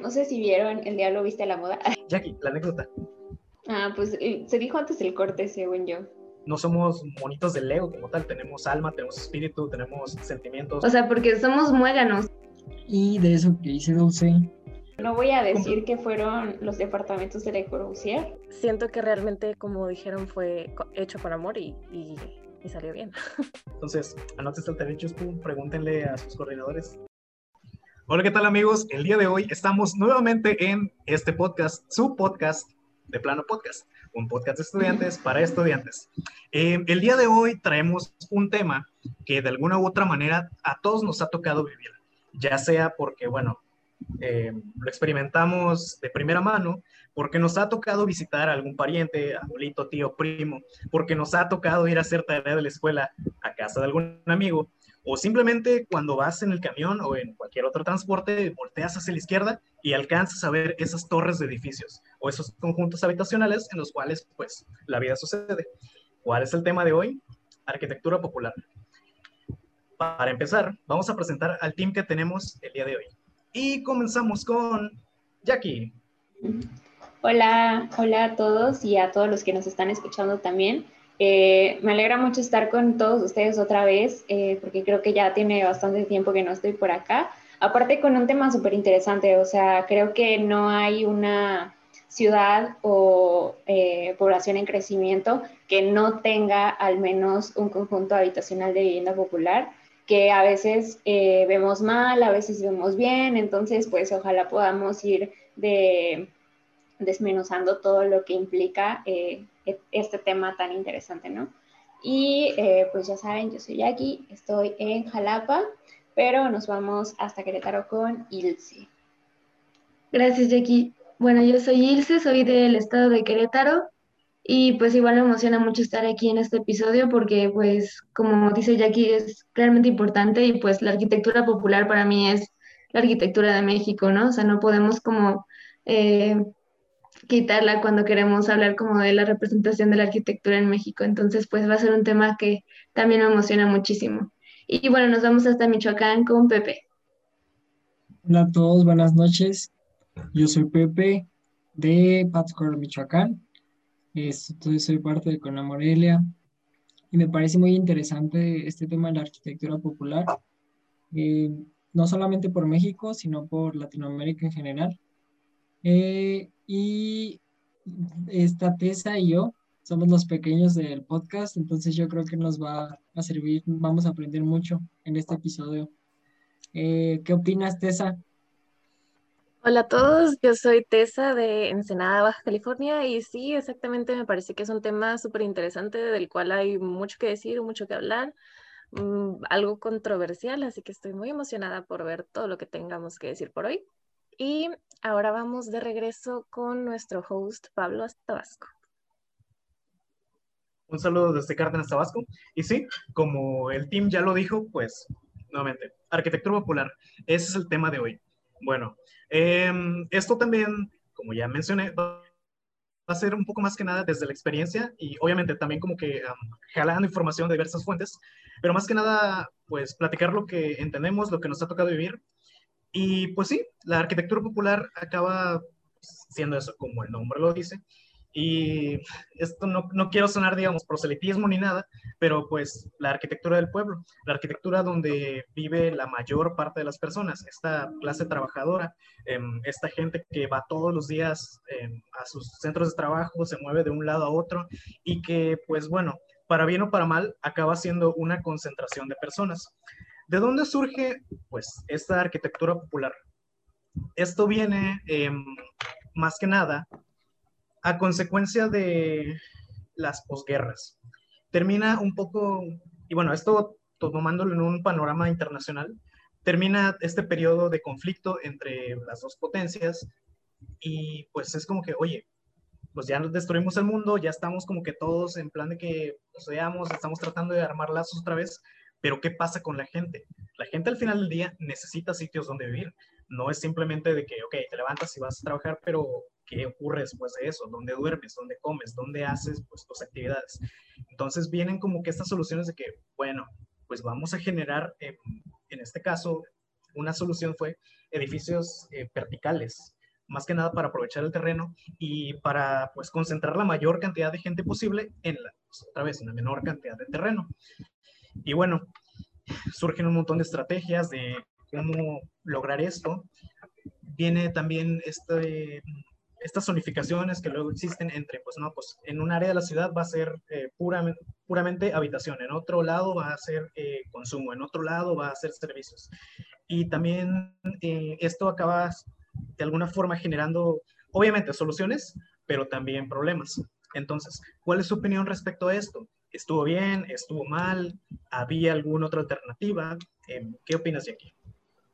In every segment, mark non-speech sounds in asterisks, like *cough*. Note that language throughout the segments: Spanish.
No sé si vieron El Diablo Viste a la Moda. *laughs* Jackie, la anécdota. Ah, pues eh, se dijo antes el corte, según yo. No somos monitos de Lego como tal, tenemos alma, tenemos espíritu, tenemos sentimientos. O sea, porque somos muéganos. Y de eso que hice Dulce. No voy a decir que fueron los departamentos de Le Corbusier. Siento que realmente, como dijeron, fue hecho por amor y, y, salió bien. *laughs* Entonces, anoten el derecho, pregúntenle a sus coordinadores. Hola, ¿qué tal amigos? El día de hoy estamos nuevamente en este podcast, su podcast de Plano Podcast, un podcast de estudiantes para estudiantes. Eh, el día de hoy traemos un tema que de alguna u otra manera a todos nos ha tocado vivir, ya sea porque, bueno, eh, lo experimentamos de primera mano, porque nos ha tocado visitar a algún pariente, abuelito, tío, primo, porque nos ha tocado ir a hacer tarea de la escuela a casa de algún amigo, o simplemente cuando vas en el camión o en cualquier otro transporte, volteas hacia la izquierda y alcanzas a ver esas torres de edificios o esos conjuntos habitacionales en los cuales pues la vida sucede. ¿Cuál es el tema de hoy? Arquitectura popular. Para empezar, vamos a presentar al team que tenemos el día de hoy. Y comenzamos con Jackie. Hola, hola a todos y a todos los que nos están escuchando también. Eh, me alegra mucho estar con todos ustedes otra vez, eh, porque creo que ya tiene bastante tiempo que no estoy por acá. Aparte con un tema súper interesante, o sea, creo que no hay una ciudad o eh, población en crecimiento que no tenga al menos un conjunto habitacional de vivienda popular, que a veces vemos mal, a veces vemos bien, entonces pues ojalá podamos ir de, desmenuzando todo lo que implica este tema tan interesante, ¿no? Y eh, pues ya saben, yo soy Jackie, estoy en Jalapa, pero nos vamos hasta Querétaro con Ilse. Gracias, Jackie. Bueno, yo soy Ilse, soy del estado de Querétaro y pues igual me emociona mucho estar aquí en este episodio porque pues como dice Jackie es realmente importante y pues la arquitectura popular para mí es la arquitectura de México, ¿no? O sea, no podemos como eh, quitarla cuando queremos hablar como de la representación de la arquitectura en México. Entonces, pues va a ser un tema que también me emociona muchísimo. Y bueno, nos vamos hasta Michoacán con Pepe. Hola a todos, buenas noches. Yo soy Pepe de Pátzcuaro, Michoacán. Estoy, soy parte de Cona Morelia y me parece muy interesante este tema de la arquitectura popular, eh, no solamente por México, sino por Latinoamérica en general. Eh, y esta Tessa y yo somos los pequeños del podcast, entonces yo creo que nos va a servir, vamos a aprender mucho en este episodio. Eh, ¿Qué opinas, Tessa? Hola a todos, yo soy Tessa de Ensenada, Baja California, y sí, exactamente, me parece que es un tema súper interesante del cual hay mucho que decir, mucho que hablar, mm, algo controversial, así que estoy muy emocionada por ver todo lo que tengamos que decir por hoy. Y ahora vamos de regreso con nuestro host Pablo Tabasco. Un saludo desde Cárdenas, Tabasco. Y sí, como el team ya lo dijo, pues nuevamente, arquitectura popular, ese es el tema de hoy. Bueno, em, esto también, como ya mencioné, va a ser un poco más que nada desde la experiencia y obviamente también como que jalando información de diversas fuentes, pero más que nada, pues platicar lo que entendemos, lo que nos ha tocado vivir y pues sí, la arquitectura popular acaba siendo eso, como el nombre lo dice. Y esto no, no, quiero sonar, digamos, proselitismo ni nada, pero pues la arquitectura del pueblo, la arquitectura donde vive la mayor parte de las personas, esta clase trabajadora, em, esta gente que va todos los días em, a sus centros de trabajo, se mueve de un lado a otro y que pues bueno, para bien o para mal, acaba siendo una concentración de personas. ¿De dónde surge, pues, esta arquitectura popular? Esto viene em, más que nada a consecuencia de las posguerras. Termina un poco, y bueno, esto tomándolo en un panorama internacional, termina este periodo de conflicto entre las dos potencias y pues es como que, oye, pues ya nos destruimos el mundo, ya estamos como que todos en plan de que nos veamos, estamos tratando de armar lazos otra vez, pero ¿qué pasa con la gente? La gente al final del día necesita sitios donde vivir. No es simplemente de que, ok, te levantas y vas a trabajar, pero ¿qué ocurre después de eso? ¿Dónde duermes? ¿Dónde comes? ¿Dónde haces pues, tus actividades? Entonces vienen como que estas soluciones de que, bueno, pues vamos a generar, en este caso, una solución fue edificios eh, verticales, más que nada para aprovechar el terreno y para pues concentrar la mayor cantidad de gente posible en la, pues, otra vez, en la menor cantidad de terreno. Y bueno, surgen un montón de estrategias de cómo lograr esto. Viene también este, estas zonificaciones que luego existen entre, pues no, pues en un área de la ciudad va a ser eh, puramente, habitación, en otro lado va a ser eh, consumo, en otro lado va a ser servicios. Y también eh, esto acaba de alguna forma generando, obviamente, soluciones, pero también problemas. Entonces, ¿cuál es su opinión respecto a esto? ¿Estuvo bien? ¿Estuvo mal? ¿Había alguna otra alternativa? ¿Qué opinas de aquí?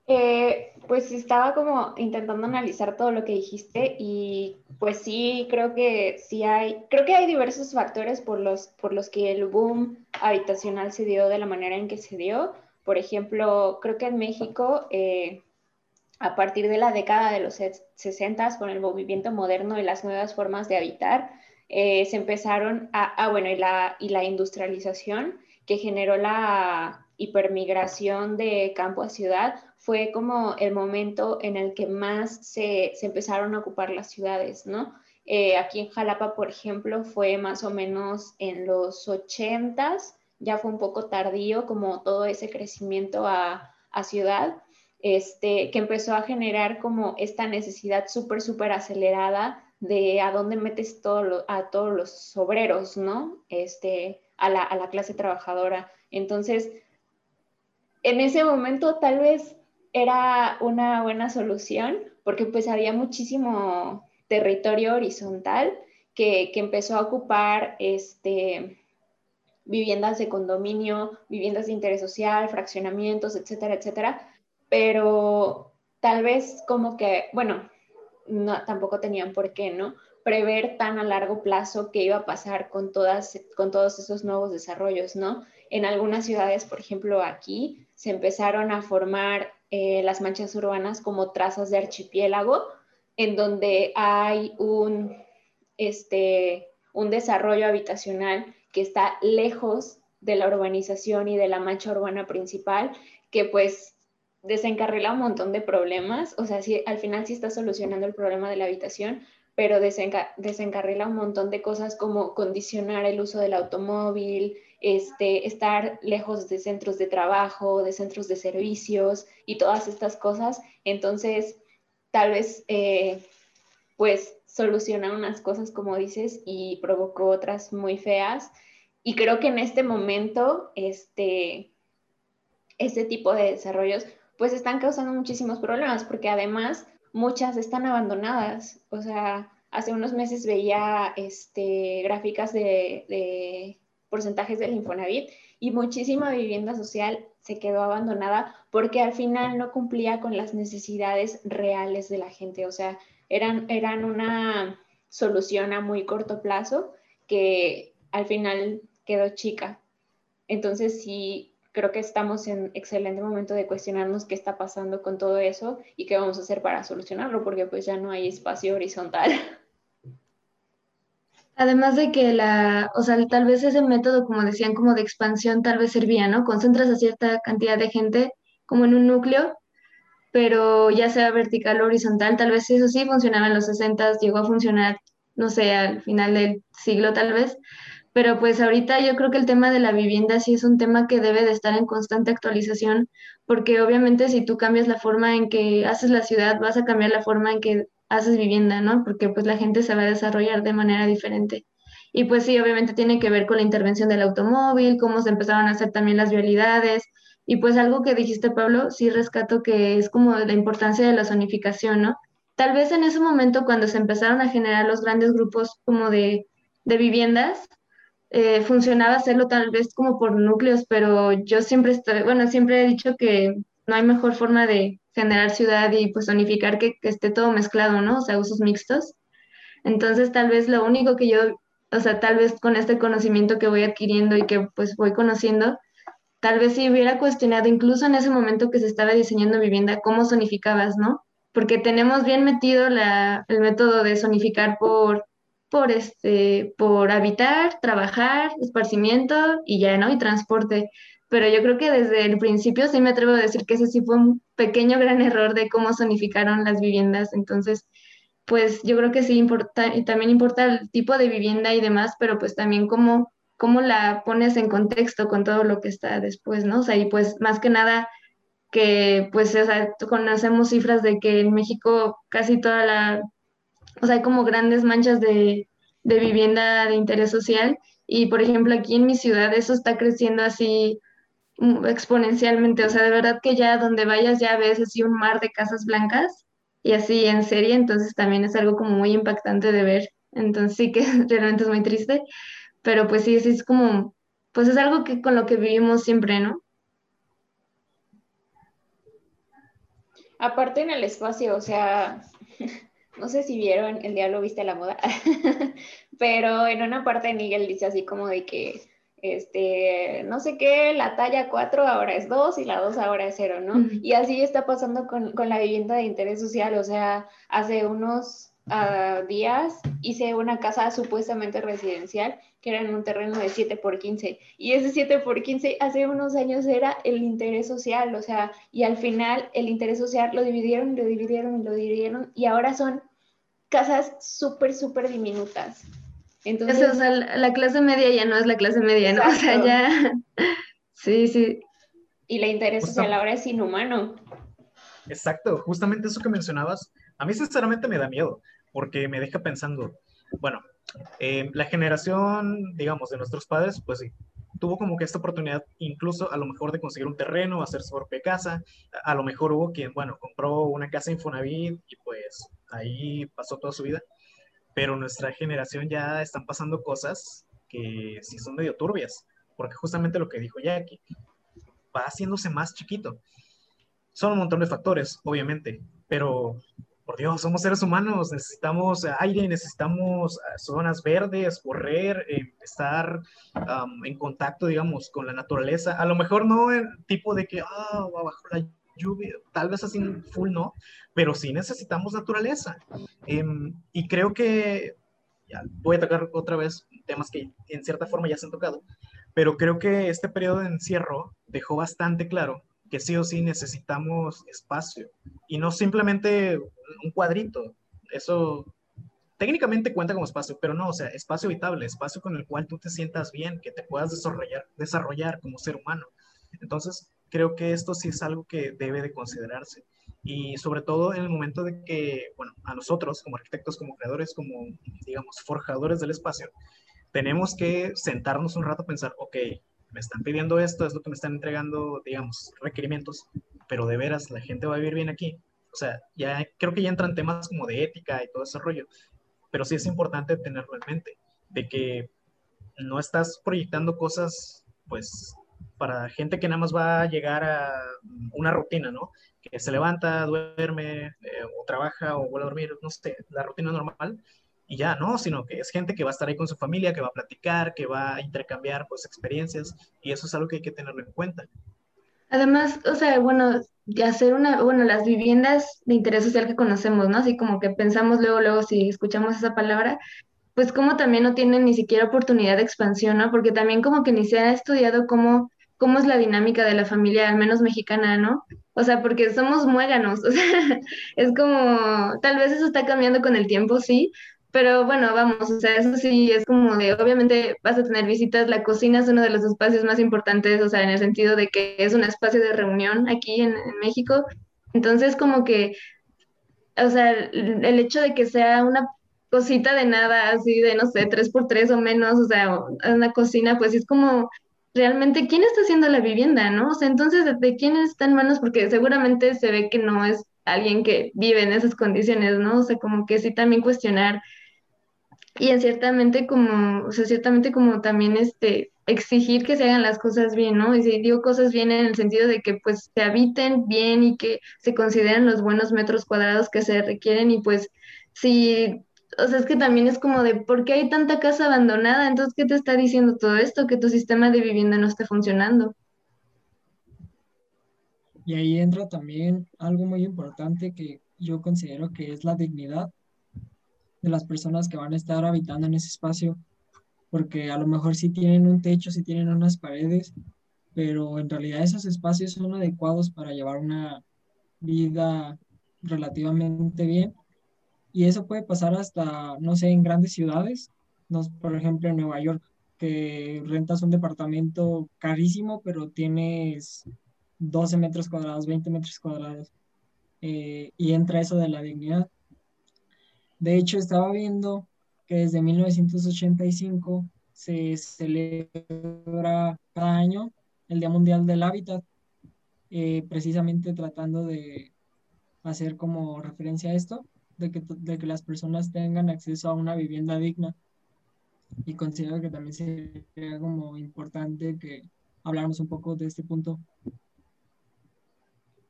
Eh, pues estaba como intentando analizar todo lo que dijiste y pues sí, creo que sí hay, creo que hay diversos factores por los, por los que el boom habitacional se dio de la manera en que se dio. Por ejemplo, creo que en México, eh, a partir de la década de los 60, con el movimiento moderno y las nuevas formas de habitar, eh, se empezaron a, ah, bueno, y la, y la industrialización que generó la hipermigración de campo a ciudad, fue como el momento en el que más se, empezaron a ocupar las ciudades, ¿no? Eh, aquí en Jalapa, por ejemplo, fue más o menos en los 80 ya fue un poco tardío como todo ese crecimiento a, ciudad, este, que empezó a generar como esta necesidad súper, súper acelerada de a dónde metes a todos los obreros, ¿no? Este, a la, a la clase trabajadora. Entonces, en ese momento tal vez era una buena solución porque pues había muchísimo territorio horizontal que, empezó a ocupar este, viviendas de condominio, viviendas de interés social, fraccionamientos, etcétera, etcétera. Pero tal vez como que, bueno, no, tampoco tenían por qué, ¿no? Prever tan a largo plazo qué iba a pasar con, todas, con todos esos nuevos desarrollos, ¿no? En algunas ciudades, por ejemplo, aquí se empezaron a formar eh, las manchas urbanas como trazas de archipiélago, en donde hay un, este, un desarrollo habitacional que está lejos de la urbanización y de la mancha urbana principal, que pues desencarrila un montón de problemas, o sea, al final sí está solucionando el problema de la habitación, pero desencarrila un montón de cosas como condicionar el uso del automóvil, este, estar lejos de centros de trabajo, de centros de servicios y todas estas cosas. Entonces, tal vez, eh, pues, soluciona unas cosas, como dices, y provocó otras muy feas. Y creo que en este momento, este, este tipo de desarrollos, pues, están causando muchísimos problemas, porque además muchas están abandonadas. O sea, hace unos meses veía este, gráficas de porcentajes del Infonavit y muchísima vivienda social se quedó abandonada porque al final no cumplía con las necesidades reales de la gente. O sea, eran, eran una solución a muy corto plazo que al final quedó chica. Entonces sí, creo que estamos en excelente momento de cuestionarnos qué está pasando con todo eso y qué vamos a hacer para solucionarlo, porque pues ya no hay espacio horizontal. *laughs* Además de que la, o sea, tal vez ese método, como decían, como de expansión, tal vez servía, ¿no? Concentras a cierta cantidad de gente como en un núcleo, pero ya sea vertical o horizontal, tal vez eso sí funcionaba en los 60, llegó a funcionar, no sé, al final del siglo tal vez, pero pues ahorita yo creo que el tema de la vivienda sí es un tema que debe de estar en constante actualización, porque obviamente si tú cambias la forma en que haces la ciudad, vas a cambiar la forma en que haces vivienda, ¿no? Porque pues la gente se va a desarrollar de manera diferente. Y pues sí, obviamente tiene que ver con la intervención del automóvil, cómo se empezaron a hacer también las vialidades. Y pues algo que dijiste, Pablo, sí rescato que es como la importancia de la zonificación, ¿no? Tal vez en ese momento cuando se empezaron a generar los grandes grupos como de, de viviendas, eh, funcionaba hacerlo tal vez como por núcleos, pero yo siempre estoy, bueno, siempre he dicho que no hay mejor forma de generar ciudad y pues unificar que, esté todo mezclado, ¿no? O sea, usos mixtos. Entonces, tal vez lo único que yo, o sea, tal vez con este conocimiento que voy adquiriendo y que pues voy conociendo, tal vez si hubiera cuestionado incluso en ese momento que se estaba diseñando vivienda, cómo zonificabas, ¿no? Porque tenemos bien metido la, el método de zonificar por, por, este, por habitar, trabajar, esparcimiento y ya, ¿no? Y transporte pero yo creo que desde el principio sí me atrevo a decir que ese sí fue un pequeño gran error de cómo zonificaron las viviendas. Entonces, pues yo creo que sí importa, y también importa el tipo de vivienda y demás, pero pues también cómo, cómo la pones en contexto con todo lo que está después, ¿no? O sea, y pues más que nada que pues o sea, conocemos cifras de que en México casi toda la, o sea, hay como grandes manchas de, de vivienda de interés social. Y por ejemplo aquí en mi ciudad eso está creciendo así mm, exponencialmente, o sea, de verdad que ya donde vayas ya ves así un mar de casas blancas y así en serie, entonces también es algo como muy impactante de ver, entonces sí que *laughs* realmente es muy triste, pero pues sí, sí es como, pues es algo que con lo que vivimos siempre, ¿no? Aparte en el espacio, o sea, *laughs* no sé si vieron El Diablo Viste la Moda, *laughs* pero en una parte Nigel dice así como de que, este, no sé qué, la talla 4 ahora es 2 y la 2 ahora es 0, ¿no? Y así está pasando con, con, la vivienda de interés social, o sea, hace unos uh, días hice una casa supuestamente residencial que era en un terreno de 7 por 15 y ese 7 por 15 hace unos años era el interés social, o sea, y al final el interés social lo dividieron, lo dividieron, lo dividieron y ahora son casas súper, súper diminutas. Entonces, o sea, la clase media ya no es la clase media, ¿no? O sea, ya... Sí, sí. Y la interés social ahora es inhumano. Exacto, justamente eso que mencionabas, a mí sinceramente me da miedo, porque me deja pensando, bueno, eh, la generación, digamos, de nuestros padres, pues sí, tuvo como que esta oportunidad incluso a lo mejor de conseguir un terreno, hacer su propia casa, a lo mejor hubo quien, bueno, compró una casa en Infonavit y pues ahí pasó toda su vida, pero nuestra generación ya están pasando cosas que sí son medio turbias, porque justamente lo que dijo Jackie, va haciéndose más chiquito. Son un montón de factores, obviamente, pero por Dios, somos seres humanos, necesitamos aire, necesitamos ah, zonas verdes, correr, eh, estar en contacto, digamos, con la naturaleza. A lo mejor no el tipo de que, ah, bajo la lluvia, tal vez así full no, pero sí necesitamos naturaleza. Em, y creo que, ya, voy a tocar otra vez temas que en cierta forma ya se han tocado, pero creo que este periodo de encierro dejó bastante claro que sí o sí necesitamos espacio y no simplemente un cuadrito. Eso técnicamente cuenta como espacio, pero no, o sea, espacio habitable, espacio con el cual tú te sientas bien, que te puedas desarrollar, desarrollar como ser humano. Entonces, creo que esto sí es algo que debe de considerarse. Y sobre todo en el momento de que, bueno, a nosotros como arquitectos, como creadores, como, digamos, forjadores del espacio, tenemos que sentarnos un rato a pensar, ok, me están pidiendo esto, es lo que me están entregando, digamos, requerimientos, pero de veras la gente va a vivir bien aquí. O sea, ya creo que ya entran temas como de ética y todo ese rollo, pero sí es importante tenerlo en mente, de que no estás proyectando cosas, pues, para gente que nada más va a llegar a una rutina, ¿no? Que se levanta, duerme, eh, o trabaja, o vuelve a dormir, no sé, la rutina normal, ya, ¿no? Sino que es gente que va a estar ahí con su familia, que va a platicar, que va a intercambiar pues experiencias y eso es algo que hay que tenerlo en cuenta. Además, o sea, bueno, hacer una, bueno, las viviendas de interés social que conocemos, ¿no? Así como que pensamos luego, luego, si escuchamos esa palabra, pues como también no tienen ni siquiera oportunidad de expansión, ¿no? Porque también como que ni se ha estudiado cómo, cómo es la dinámica de la familia, al menos mexicana, ¿no? O sea, porque somos muéganos, *laughs* o sea, es como, tal vez eso está cambiando con el tiempo, sí, pero bueno, vamos, o sea, eso sí es como de, obviamente vas a tener visitas, la cocina es uno de los espacios más importantes, o sea, en el sentido de que es un espacio de reunión aquí en, México. Entonces, como que, o sea, el, el hecho de que sea una cosita de nada, así de, no sé, tres por tres o menos, o sea, una cocina, pues es como realmente quién está haciendo la vivienda, ¿no? O sea, entonces, ¿de quién está en manos? Porque seguramente se ve que no es alguien que vive en esas condiciones, ¿no? O sea, como que sí también cuestionar y en ciertamente como, o sea, ciertamente como también este, exigir que se hagan las cosas bien, ¿no? Y si digo cosas bien en el sentido de que pues se habiten bien y que se consideren los buenos metros cuadrados que se requieren y pues si, o sea, es que también es como de, ¿por qué hay tanta casa abandonada? Entonces, ¿qué te está diciendo todo esto? Que tu sistema de vivienda no esté funcionando. Y ahí entra también algo muy importante que yo considero que es la dignidad de las personas que van a estar habitando en ese espacio, porque a lo mejor si tienen un techo, si tienen unas paredes, pero en realidad esos espacios son adecuados para llevar una vida relativamente bien. Y eso puede pasar hasta, no sé, en grandes ciudades, no, por ejemplo en Nueva York, que rentas un departamento carísimo, pero tienes 12 metros cuadrados, 20 metros cuadrados, eh, y entra eso de la dignidad. De hecho, estaba viendo que desde 1985 se celebra cada año el Día Mundial del Hábitat, eh, precisamente tratando de hacer como referencia a esto, de que, de que las personas tengan acceso a una vivienda digna. Y considero que también sería como importante que habláramos un poco de este punto.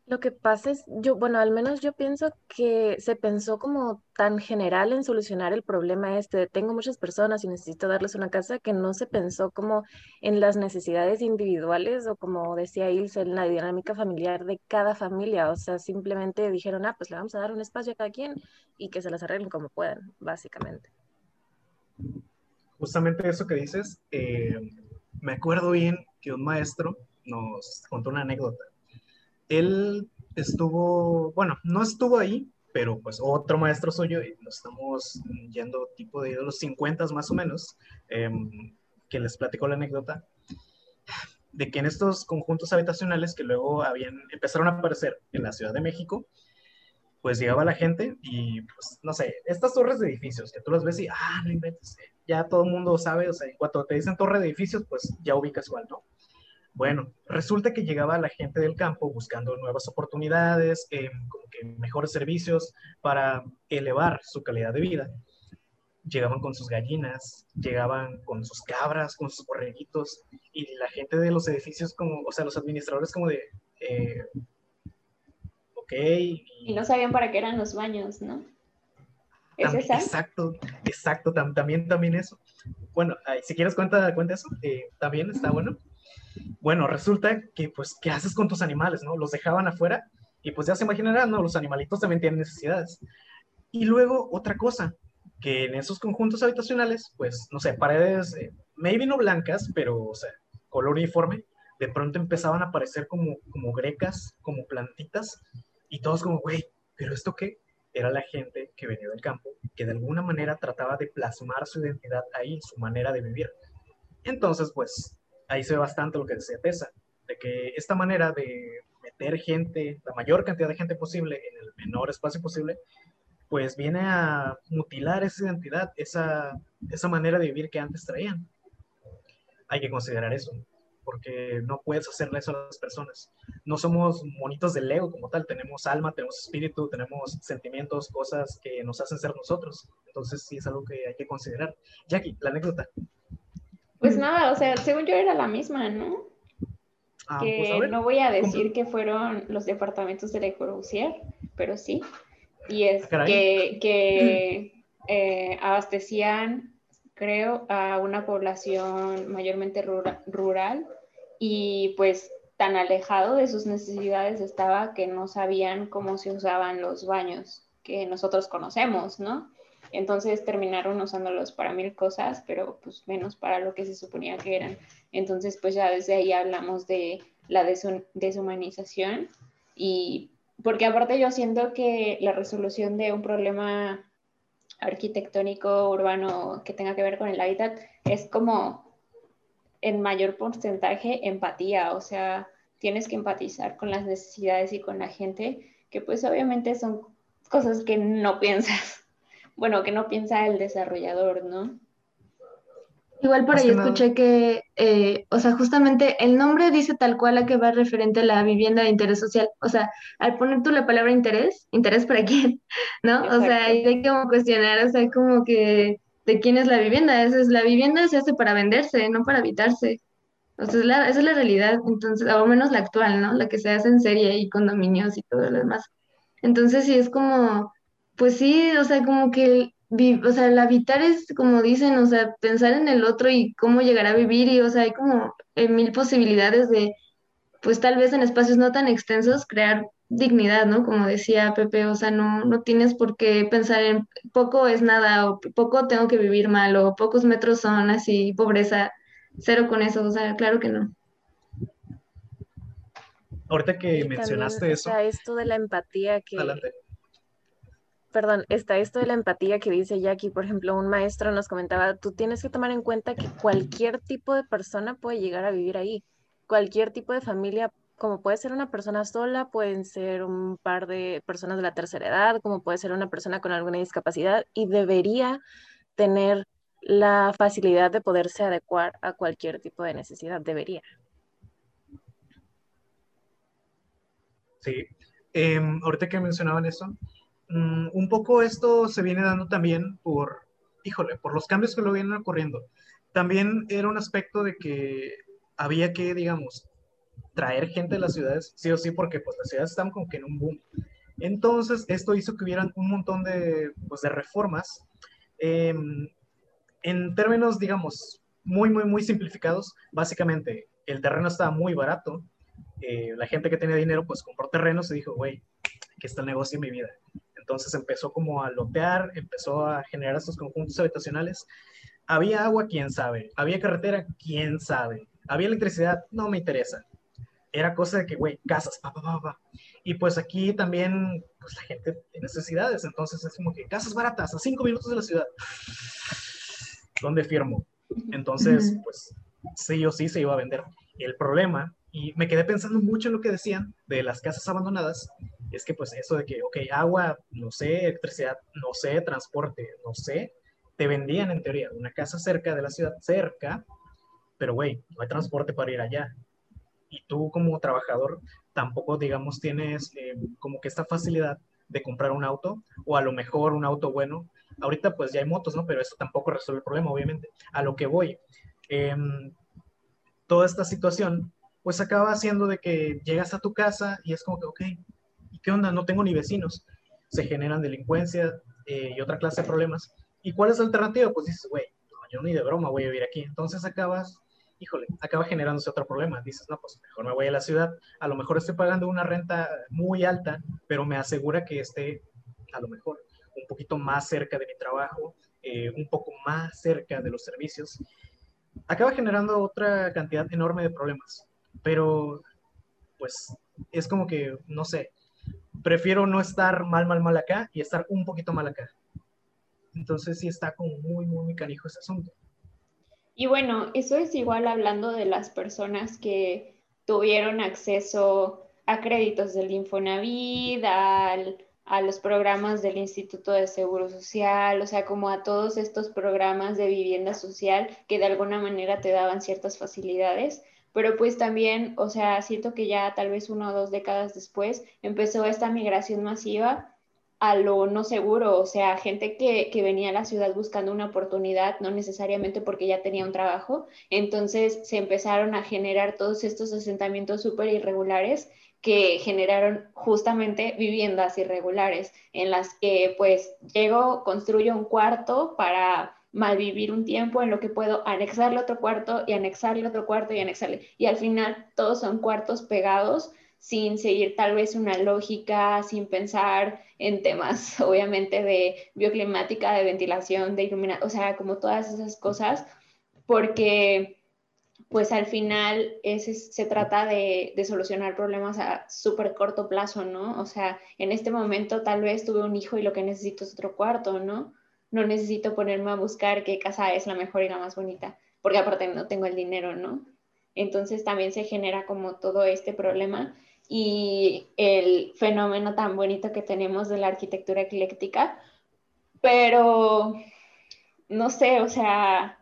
Lo que pasa es, yo, bueno, al menos yo pienso que se pensó como tan general en solucionar el problema este, tengo muchas personas y necesito darles una casa, que no se pensó como en las necesidades individuales o como decía Ilse, en la dinámica familiar de cada familia, o sea, simplemente dijeron, ah, pues le vamos a dar un espacio a cada quien y que se las arreglen como puedan, básicamente. Justamente eso que dices, eh, me acuerdo bien que un maestro nos contó una anécdota él estuvo, bueno, no estuvo ahí, pero pues otro maestro suyo, y nos estamos yendo tipo de los 50 más o menos, em, que les platicó la anécdota, de que en estos conjuntos habitacionales que luego habían, empezaron a aparecer en la Ciudad de México, pues llegaba la gente y, pues, no sé, estas torres de edificios, que tú las ves y, ah, no inventes, ya todo el mundo sabe, o sea, cuando te dicen torre de edificios, pues ya ubicas cuál, ¿no? Bueno, resulta que llegaba la gente del campo buscando nuevas oportunidades, eh, como que mejores servicios para elevar su calidad de vida. Llegaban con sus gallinas, llegaban con sus cabras, con sus borreguitos, y la gente de los edificios, como, o sea, los administradores como de, eh, ok. Y, no sabían para qué eran los baños, ¿no? ¿Es esa? Exacto, exacto, también, también eso. Bueno, si quieres cuenta, cuenta eso, eh, también está bueno. Bueno, resulta que, pues, ¿qué haces con tus animales, no? Los dejaban afuera y pues ya se imaginarán, ¿no? Los animalitos también tienen necesidades. Y luego, otra cosa, que en esos conjuntos habitacionales, pues, no sé, paredes, eh, maybe no blancas, pero, o sea, color uniforme, de pronto empezaban a aparecer como, como grecas, como plantitas, y todos como, güey, ¿pero esto qué? Era la gente que venía del campo, que de alguna manera trataba de plasmar su identidad ahí, su manera de vivir. Entonces, pues, ahí se ve bastante lo que decía Tessa, de que esta manera de meter gente, la mayor cantidad de gente posible en el menor espacio posible, pues viene a mutilar esa identidad, esa, esa manera de vivir que antes traían. Hay que considerar eso, porque no puedes hacerle eso a las personas. No somos monitos del Lego como tal, tenemos alma, tenemos espíritu, tenemos sentimientos, cosas que nos hacen ser nosotros. Entonces sí es algo que hay que considerar. Jackie, la anécdota. Pues nada, o sea, según yo era la misma, ¿no? Ah, que pues no voy a decir que fueron los departamentos de Le Corbusier, pero sí. Y es ah, que, *clears throat* eh, abastecían, creo, a una población mayormente rural y pues tan alejado de sus necesidades estaba que no sabían cómo se usaban los baños que nosotros conocemos, ¿no? Entonces terminaron usándolos para mil cosas, pero pues menos para lo que se suponía que eran. Entonces pues ya desde ahí hablamos de la deshumanización y porque aparte yo siento que la resolución de un problema arquitectónico urbano que tenga que ver con el hábitat es como en mayor porcentaje empatía, o sea, tienes que empatizar con las necesidades y con la gente, que pues obviamente son cosas que no piensas bueno, que no piensa el desarrollador, ¿no? Igual por ahí escuché que, eh, o sea, justamente el nombre dice tal cual a que va referente a la vivienda de interés social. O sea, al poner tú la palabra interés, ¿interés para quién? *laughs* ¿No? O sea, hay que como cuestionar, o sea, como que de quién es la vivienda. Esa es la vivienda se hace para venderse, no para habitarse. O sea, esa es la realidad, entonces, o menos la actual, ¿no? La que se hace en serie y condominios y todo lo demás. Entonces, sí es como pues sí, o sea, como que, o sea, el habitar es, como dicen, o sea, pensar en el otro y cómo llegar a vivir y, o sea, hay como eh, mil posibilidades de, pues tal vez en espacios no tan extensos, crear dignidad, ¿no? Como decía Pepe, o sea, no, no tienes por qué pensar en poco es nada o poco tengo que vivir mal o pocos metros son así, pobreza, cero con eso, o sea, claro que no. ahorita que Y mencionaste también eso, esto de la empatía que, adelante. Perdón, está esto de la empatía que dice Jackie, por ejemplo, un maestro nos comentaba, tú tienes que tomar en cuenta que cualquier tipo de persona puede llegar a vivir ahí, cualquier tipo de familia, como puede ser una persona sola, pueden ser un par de personas de la tercera edad, como puede ser una persona con alguna discapacidad y debería tener la facilidad de poderse adecuar a cualquier tipo de necesidad, debería. Sí. Em, ahorita que mencionaban eso, mm, un poco esto se viene dando también por, híjole, por los cambios que lo vienen ocurriendo. También era un aspecto de que había que, digamos, traer gente de las ciudades, sí o sí, porque pues las ciudades están como que en un boom. Entonces, esto hizo que hubieran un montón de, pues, de reformas. em, en términos, digamos, muy, muy, muy simplificados, básicamente el terreno estaba muy barato. eh, la gente que tenía dinero, pues compró terrenos y dijo, güey, aquí está el negocio de mi vida. Entonces empezó como a lotear, empezó a generar estos conjuntos habitacionales. Había agua, quién sabe. Había carretera, quién sabe. Había electricidad, no me interesa. Era cosa de que, güey, casas, pa, pa, pa, pa. Y pues aquí también, pues la gente tiene necesidades. Entonces es como que casas baratas, a cinco minutos de la ciudad. ¿Dónde firmo? Entonces, pues sí o sí se iba a vender. El problema, y me quedé pensando mucho en lo que decían de las casas abandonadas, es que pues eso de que, ok, agua, no sé, electricidad, no sé, transporte, no sé, te vendían en teoría una casa cerca de la ciudad, cerca, pero güey, no hay transporte para ir allá. Y tú como trabajador tampoco, digamos, tienes eh, como que esta facilidad de comprar un auto, o a lo mejor un auto bueno. Ahorita pues ya hay motos, ¿no? Pero eso tampoco resuelve el problema, obviamente. A lo que voy, em, toda esta situación pues acaba haciendo de que llegas a tu casa y es como que, ok, ¿y qué onda? No tengo ni vecinos. Se generan delincuencia eh, y otra clase de problemas. ¿Y cuál es la alternativa? Pues dices, güey, yo ni de broma voy a vivir aquí. Entonces acabas, híjole, acaba generándose otro problema. Dices, no, pues mejor me voy a la ciudad. A lo mejor estoy pagando una renta muy alta, pero me asegura que esté, a lo mejor, un poquito más cerca de mi trabajo, eh, un poco más cerca de los servicios. Acaba generando otra cantidad enorme de problemas. Pero, pues, es como que, no sé, prefiero no estar mal, mal, mal acá y estar un poquito mal acá. Entonces sí está como muy, muy, muy canijo ese asunto. Y bueno, eso es igual hablando de las personas que tuvieron acceso a créditos del Infonavit, al- a los programas del Instituto de Seguro Social, o sea, como a todos estos programas de vivienda social que de alguna manera te daban ciertas facilidades. Pero pues también, o sea, siento que ya tal vez una o dos décadas después empezó esta migración masiva a lo no seguro, o sea, gente que, que, venía a la ciudad buscando una oportunidad, no necesariamente porque ya tenía un trabajo, entonces se empezaron a generar todos estos asentamientos súper irregulares que generaron justamente viviendas irregulares en las que pues llego, construyo un cuarto para malvivir un tiempo en lo que puedo anexarle otro cuarto y anexarle otro cuarto y anexarle. Y al final todos son cuartos pegados sin seguir tal vez una lógica, sin pensar en temas, *laughs* obviamente, de bioclimática, de ventilación, de iluminación, o sea, como todas esas cosas, porque pues al final es, se trata de, de, solucionar problemas a súper corto plazo, ¿no? O sea, en este momento tal vez tuve un hijo y lo que necesito es otro cuarto, ¿no? No necesito ponerme a buscar qué casa es la mejor y la más bonita, porque aparte no tengo el dinero, ¿no? Entonces también se genera como todo este problema y el fenómeno tan bonito que tenemos de la arquitectura ecléctica, pero no sé, o sea,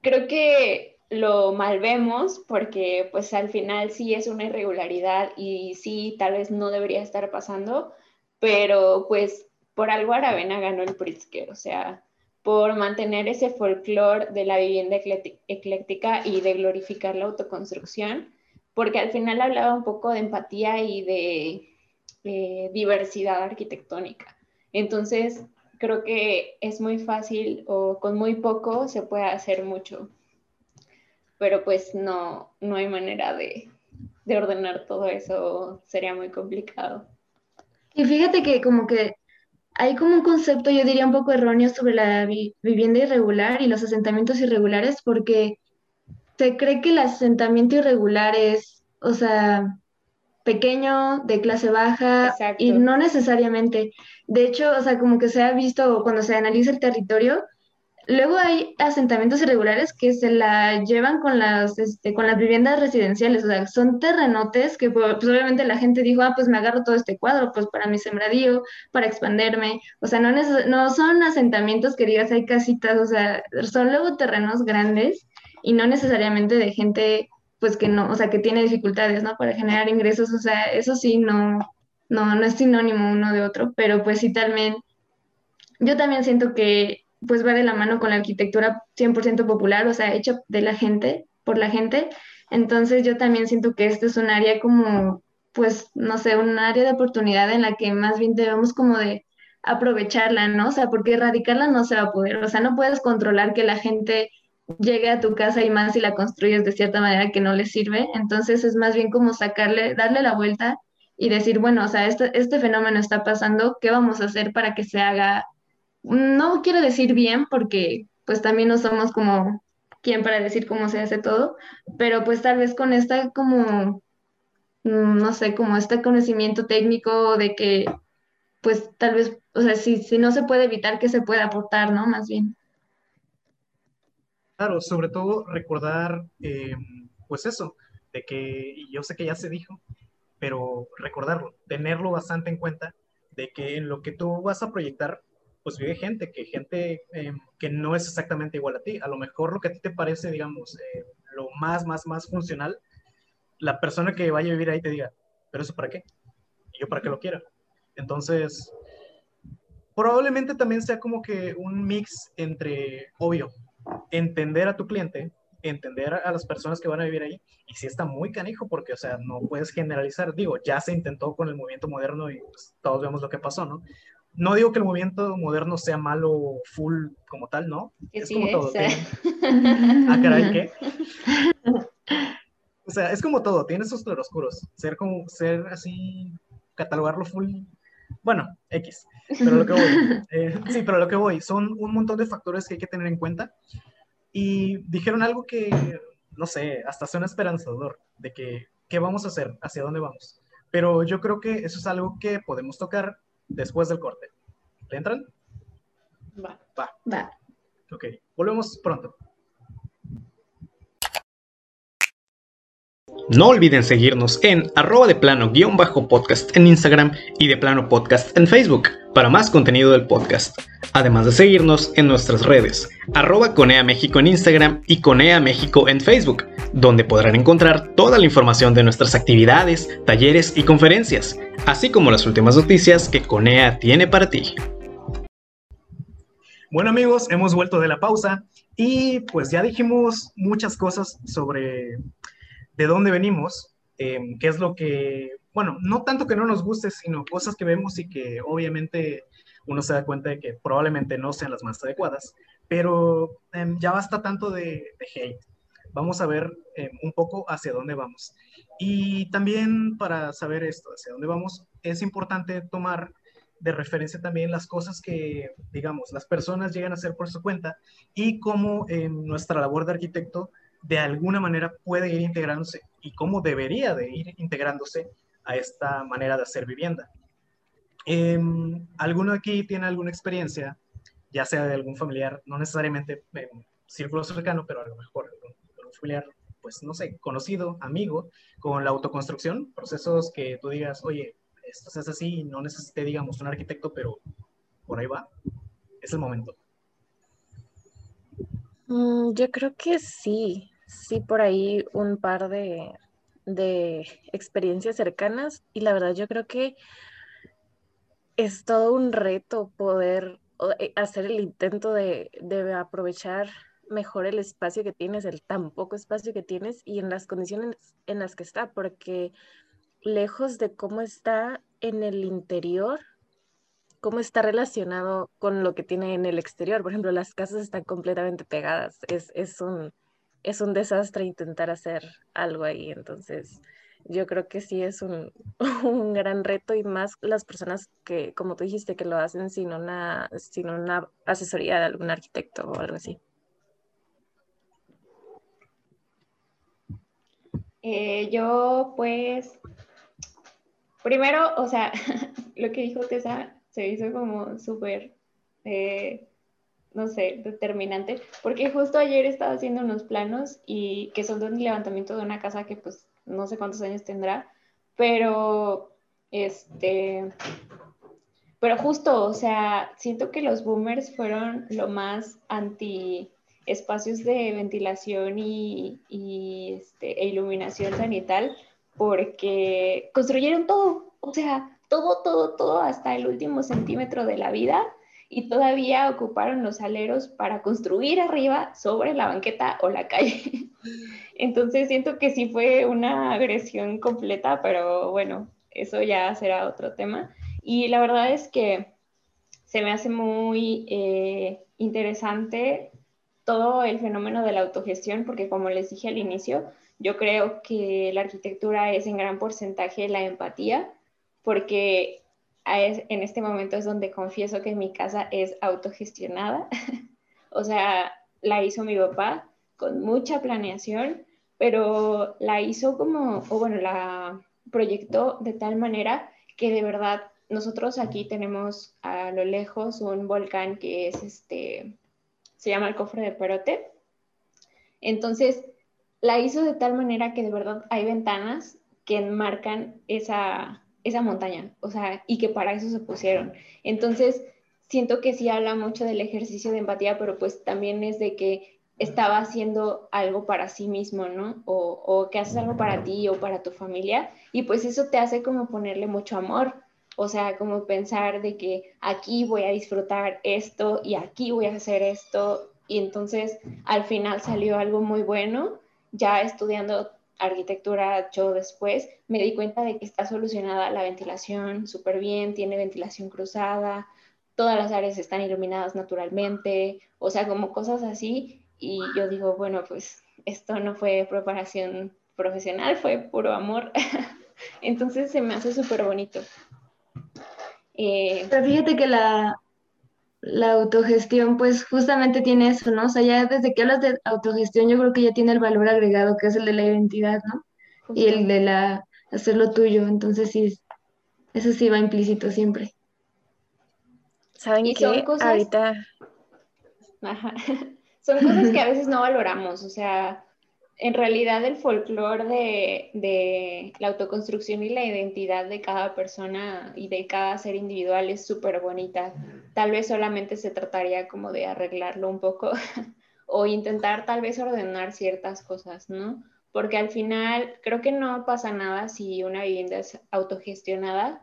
creo que lo malvemos porque pues al final sí es una irregularidad y sí tal vez no debería estar pasando, pero pues por algo Aravena ganó el Pritzker, o sea, por mantener ese folclore de la vivienda ecléctica y de glorificar la autoconstrucción, porque al final hablaba un poco de empatía y de eh, diversidad arquitectónica. Entonces, creo que es muy fácil o con muy poco se puede hacer mucho, pero pues no, no hay manera de, de ordenar todo eso, sería muy complicado. Y fíjate que como que hay como un concepto, yo diría un poco erróneo sobre la vi vivienda irregular y los asentamientos irregulares, porque se cree que el asentamiento irregular es o sea, pequeño, de clase baja, y no necesariamente. De hecho, o sea, como que se ha visto cuando se analiza el territorio, Luego hay asentamientos irregulares que se la llevan con las, este, con las viviendas residenciales, o sea, son terrenotes que pues, pues, obviamente la gente dijo, ah, pues me agarro todo este cuadro, pues para mi sembradío, para expanderme, o sea, no, no son asentamientos que digas hay casitas, o sea, son luego terrenos grandes y no necesariamente de gente, pues que no, o sea, que tiene dificultades, ¿no? Para generar ingresos, o sea, eso sí, no, no, no es sinónimo uno de otro, pero pues sí también, yo también siento que pues va de la mano con la arquitectura 100% popular, o sea, hecha de la gente, por la gente. Entonces yo también siento que este es un área como, pues, no sé, un área de oportunidad en la que más bien debemos como de aprovecharla, ¿no? O sea, porque erradicarla no se va a poder, o sea, no puedes controlar que la gente llegue a tu casa y más si la construyes de cierta manera que no le sirve. Entonces es más bien como sacarle, darle la vuelta y decir, bueno, o sea, este, este fenómeno está pasando, ¿qué vamos a hacer para que se haga no quiero decir bien porque pues también no somos como quien para decir cómo se hace todo, pero pues tal vez con esta como, mm, no sé, como este conocimiento técnico de que pues tal vez, o sea, si, si no se puede evitar que se pueda aportar, ¿no? Más bien. Claro, sobre todo recordar, eh, pues eso, de que, yo sé que ya se dijo, pero recordarlo, tenerlo bastante en cuenta, de que en lo que tú vas a proyectar pues vive gente, que gente em, que no es exactamente igual a ti. A lo mejor lo que a ti te parece, digamos, eh, lo más, más, más funcional, la persona que vaya a vivir ahí te diga, pero eso para qué? Y yo para qué lo quiero. Entonces, probablemente también sea como que un mix entre, obvio, entender a tu cliente, entender a las personas que van a vivir ahí, y si está muy canijo, porque, o sea, no puedes generalizar, digo, ya se intentó con el movimiento moderno y pues, todos vemos lo que pasó, ¿no? No digo que el movimiento moderno sea malo full como tal, ¿no? es como todo. *laughs* ah, caray, ¿qué? *laughs* O sea, es como todo, tiene sus claroscuros. Ser como, ser así, catalogarlo full, bueno, X. Pero lo que voy, *laughs* eh, sí, pero lo que voy, son un montón de factores que hay que tener en cuenta. Y dijeron algo que, no sé, hasta suena esperanzador, de que, ¿qué vamos a hacer? ¿Hacia dónde vamos? Pero yo creo que eso es algo que podemos tocar después del corte. ¿Le entran? Va. Va. Va. Ok, volvemos pronto. No olviden seguirnos en arroba de plano guion bajo podcast en Instagram y de plano podcast en Facebook para más contenido del podcast. Además de seguirnos en nuestras redes, arroba Conea México en Instagram y Conea México en Facebook, donde podrán encontrar toda la información de nuestras actividades, talleres y conferencias, así como las últimas noticias que Conea tiene para ti. Bueno amigos, hemos vuelto de la pausa y pues ya dijimos muchas cosas sobre de dónde venimos, em, qué es lo que, bueno, no tanto que no nos guste, sino cosas que vemos y que obviamente uno se da cuenta de que probablemente no sean las más adecuadas, pero em, ya basta tanto de, hate. Vamos a ver em, un poco hacia dónde vamos. Y también para saber esto, hacia dónde vamos, es importante tomar de referencia también las cosas que, digamos, las personas llegan a hacer por su cuenta y cómo en nuestra labor de arquitecto de alguna manera puede ir integrándose y cómo debería de ir integrándose a esta manera de hacer vivienda. Em, ¿Alguno aquí tiene alguna experiencia, ya sea de algún familiar, no necesariamente en círculo cercano, pero a lo mejor familiar, pues no sé, conocido, amigo, con la autoconstrucción, procesos que tú digas, oye, esto es así, no necesite, digamos, un arquitecto, pero por ahí va, es el momento. Mm, yo creo que sí, sí, por ahí un par de, de experiencias cercanas y la verdad yo creo que es todo un reto poder eh, hacer el intento de, de, aprovechar mejor el espacio que tienes, el tan poco espacio que tienes y en las condiciones en las que está, porque lejos de cómo está en el interior, cómo está relacionado con lo que tiene en el exterior. Por ejemplo, las casas están completamente pegadas. Es, es, un, es un desastre intentar hacer algo ahí. Entonces, yo creo que sí es un, *laughs* un, gran reto y más las personas que, como tú dijiste, que lo hacen sin una, sin una asesoría de algún arquitecto o algo así. Eh, yo pues, primero, o sea, *laughs* lo que dijo Tessa se hizo como súper, eh, no sé, determinante, porque justo ayer estaba haciendo unos planos y que son de un levantamiento de una casa que pues no sé cuántos años tendrá, pero este, pero justo, o sea, siento que los boomers fueron lo más anti espacios de ventilación y, este, e iluminación sanital porque construyeron todo, o sea, todo, todo, todo hasta el último centímetro de la vida y todavía ocuparon los aleros para construir arriba sobre la banqueta o la calle. *laughs* Entonces siento que sí fue una agresión completa, pero bueno, eso ya será otro tema. Y la verdad es que se me hace muy eh, interesante todo el fenómeno de la autogestión, porque como les dije al inicio, yo creo que la arquitectura es en gran porcentaje la empatía, porque en este momento es donde confieso que mi casa es autogestionada. *laughs* o sea, la hizo mi papá con mucha planeación, pero la hizo como, o bueno, la proyectó de tal manera que de verdad nosotros aquí tenemos a lo lejos un volcán que es este, se llama el cofre de Perote. Entonces, la hizo de tal manera que de verdad hay ventanas que enmarcan esa, esa montaña, o sea, y que para eso se pusieron. Entonces, siento que sí habla mucho del ejercicio de empatía, pero pues también es de que estaba haciendo algo para sí mismo, ¿no? O, o que haces algo para ti o para tu familia, y pues eso te hace como ponerle mucho amor o sea, como pensar de que aquí voy a disfrutar esto y aquí voy a hacer esto. Y entonces al final salió algo muy bueno. Ya estudiando arquitectura yo después me di cuenta de que está solucionada la ventilación súper bien, tiene ventilación cruzada, todas las áreas están iluminadas naturalmente, o sea, como cosas así. Y yo digo, bueno, pues esto no fue preparación profesional, fue puro amor. *laughs* Entonces se me hace súper bonito. Eh, Pero fíjate que la, la autogestión, pues justamente tiene eso, ¿no? O sea, ya desde que hablas de autogestión, yo creo que ya tiene el valor agregado, que es el de la identidad, ¿no? Y el de la hacerlo tuyo. Entonces, sí, eso sí va implícito siempre. ¿Saben qué? Cosas... Ahorita. *laughs* son cosas que a veces no valoramos, o sea, en realidad el folclore de, la autoconstrucción y la identidad de cada persona y de cada ser individual es súper bonita. Tal vez solamente se trataría como de arreglarlo un poco *laughs* o intentar tal vez ordenar ciertas cosas, ¿no? Porque al final creo que no pasa nada si una vivienda es autogestionada,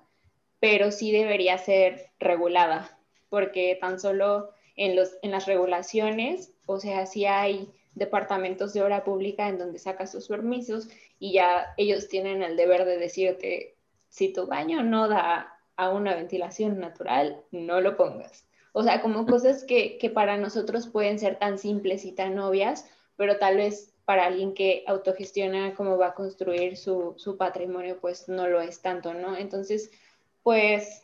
pero sí debería ser regulada, porque tan solo en, las regulaciones, o sea, si hay departamentos de obra pública en donde sacas tus permisos y ya ellos tienen el deber de decirte si tu baño no da a una ventilación natural, no lo pongas. O sea, como cosas que, que para nosotros pueden ser tan simples y tan obvias, pero tal vez para alguien que autogestiona cómo va a construir su, su patrimonio, pues no lo es tanto, ¿no? Entonces, pues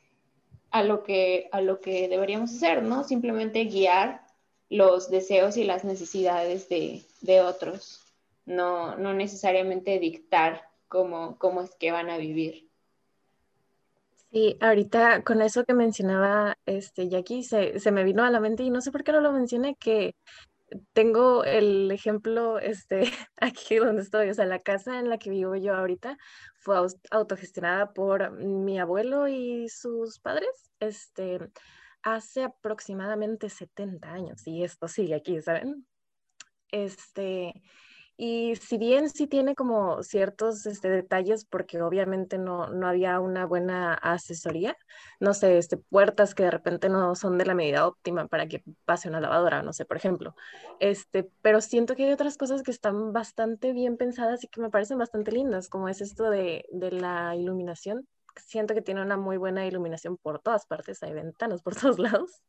a lo que, a lo que deberíamos hacer, ¿no? Simplemente guiar los deseos y las necesidades de, de otros, no, no necesariamente dictar cómo, cómo es que van a vivir. Sí, ahorita con eso que mencionaba este Jackie, se, se me vino a la mente y no sé por qué no lo mencioné, que tengo el ejemplo este, *laughs* aquí donde estoy, o sea, la casa en la que vivo yo ahorita fue autogestionada por mi abuelo y sus padres. Este, hace aproximadamente 70 años y esto sigue aquí, ¿saben? Este, y si bien sí tiene como ciertos este, detalles, porque obviamente no, no había una buena asesoría, no sé, este, puertas que de repente no son de la medida óptima para que pase una lavadora, no sé, por ejemplo. Este, pero siento que hay otras cosas que están bastante bien pensadas y que me parecen bastante lindas, como es esto de, de la iluminación siento que tiene una muy buena iluminación por todas partes, hay ventanas por *laughs* todos lados,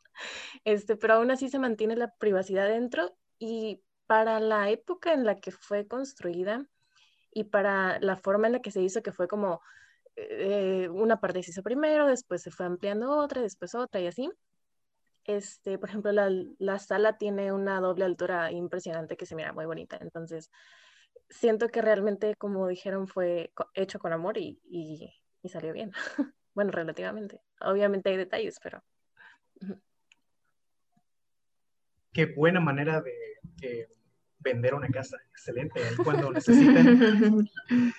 este, pero aún así se mantiene la privacidad dentro y para la época en la que fue construida y para la forma en la que se hizo, que fue como eh, una parte se hizo primero, después se fue ampliando otra, después otra y así. Este, por ejemplo, la, la sala tiene una doble altura impresionante que se mira muy bonita, entonces siento que realmente, como dijeron, fue hecho con amor y, y, y salió bien. *laughs* bueno, relativamente. Obviamente hay detalles, pero... Qué buena manera de, vender una casa. Excelente. Cuando necesiten. *laughs*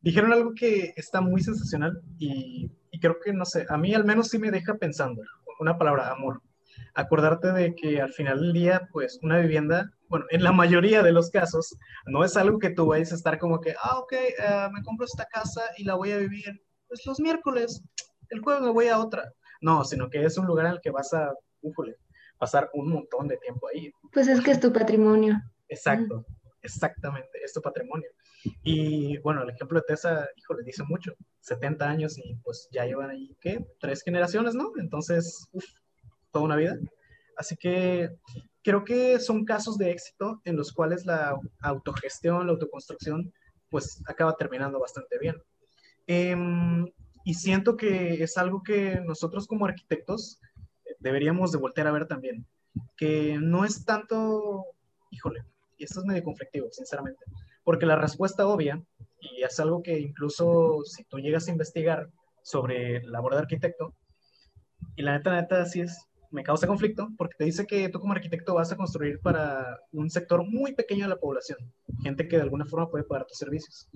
Dijeron algo que está muy sensacional y, y creo que, no sé, a mí al menos sí me deja pensando. Una palabra, amor acordarte de que al final del día, pues una vivienda, bueno, en la mayoría de los casos, no es algo que tú vayas a estar como que, ah, ok, eh, me compro esta casa y la voy a vivir, pues los miércoles, el jueves me voy a otra. No, sino que es un lugar en el que vas a, ufule, pasar un montón de tiempo ahí. Pues es que es tu patrimonio. Exacto, exactamente, es tu patrimonio. Y bueno, el ejemplo de Tessa, hijo, le dice mucho, 70 años y pues ya llevan ahí, ¿qué? Tres generaciones, ¿no? Entonces, uff, toda una vida. Así que creo que son casos de éxito en los cuales la autogestión, la autoconstrucción, pues acaba terminando bastante bien. Em, y siento que es algo que nosotros como arquitectos deberíamos de voltear a ver también, que no es tanto, híjole, y esto es medio conflictivo, sinceramente, porque la respuesta obvia, y es algo que incluso si tú llegas a investigar sobre labor de arquitecto, y la neta, la neta, así es, me causa conflicto porque te dice que tú como arquitecto vas a construir para un sector muy pequeño de la población, gente que de alguna forma puede pagar tus servicios.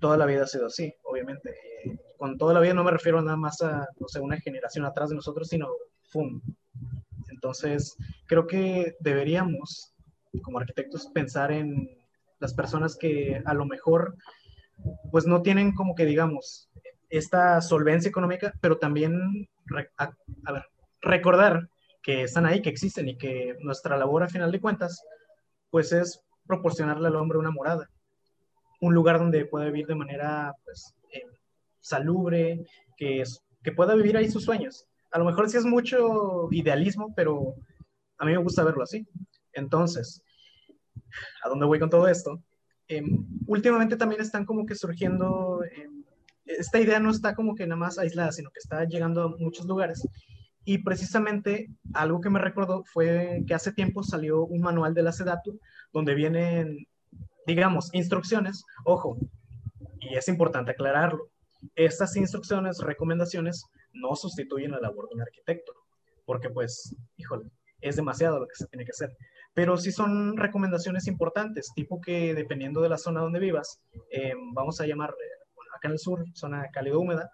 Toda la vida ha sido así, obviamente. con toda la vida no me refiero nada más a, no sé, una generación atrás de nosotros, sino ¡fum! Entonces, creo que deberíamos, como arquitectos, pensar en las personas que a lo mejor, pues no tienen como que, digamos, esta solvencia económica, pero también, a, a ver, recordar que están ahí, que existen y que nuestra labor a final de cuentas, pues es proporcionarle al hombre una morada, un lugar donde pueda vivir de manera pues, eh, salubre, que, es, que pueda vivir ahí sus sueños. A lo mejor sí es mucho idealismo, pero a mí me gusta verlo así. Entonces, ¿a dónde voy con todo esto? Em, últimamente también están como que surgiendo, em, esta idea no está como que nada más aislada, sino que está llegando a muchos lugares y precisamente algo que me recordó fue que hace tiempo salió un manual de la SEDATU donde vienen, digamos, instrucciones. Ojo, y es importante aclararlo, estas instrucciones, recomendaciones, no sustituyen la labor de un arquitecto, porque pues, híjole, es demasiado lo que se tiene que hacer. Pero sí son recomendaciones importantes, tipo que dependiendo de la zona donde vivas, eh, vamos a llamar, bueno, acá en el sur, zona cálido húmeda,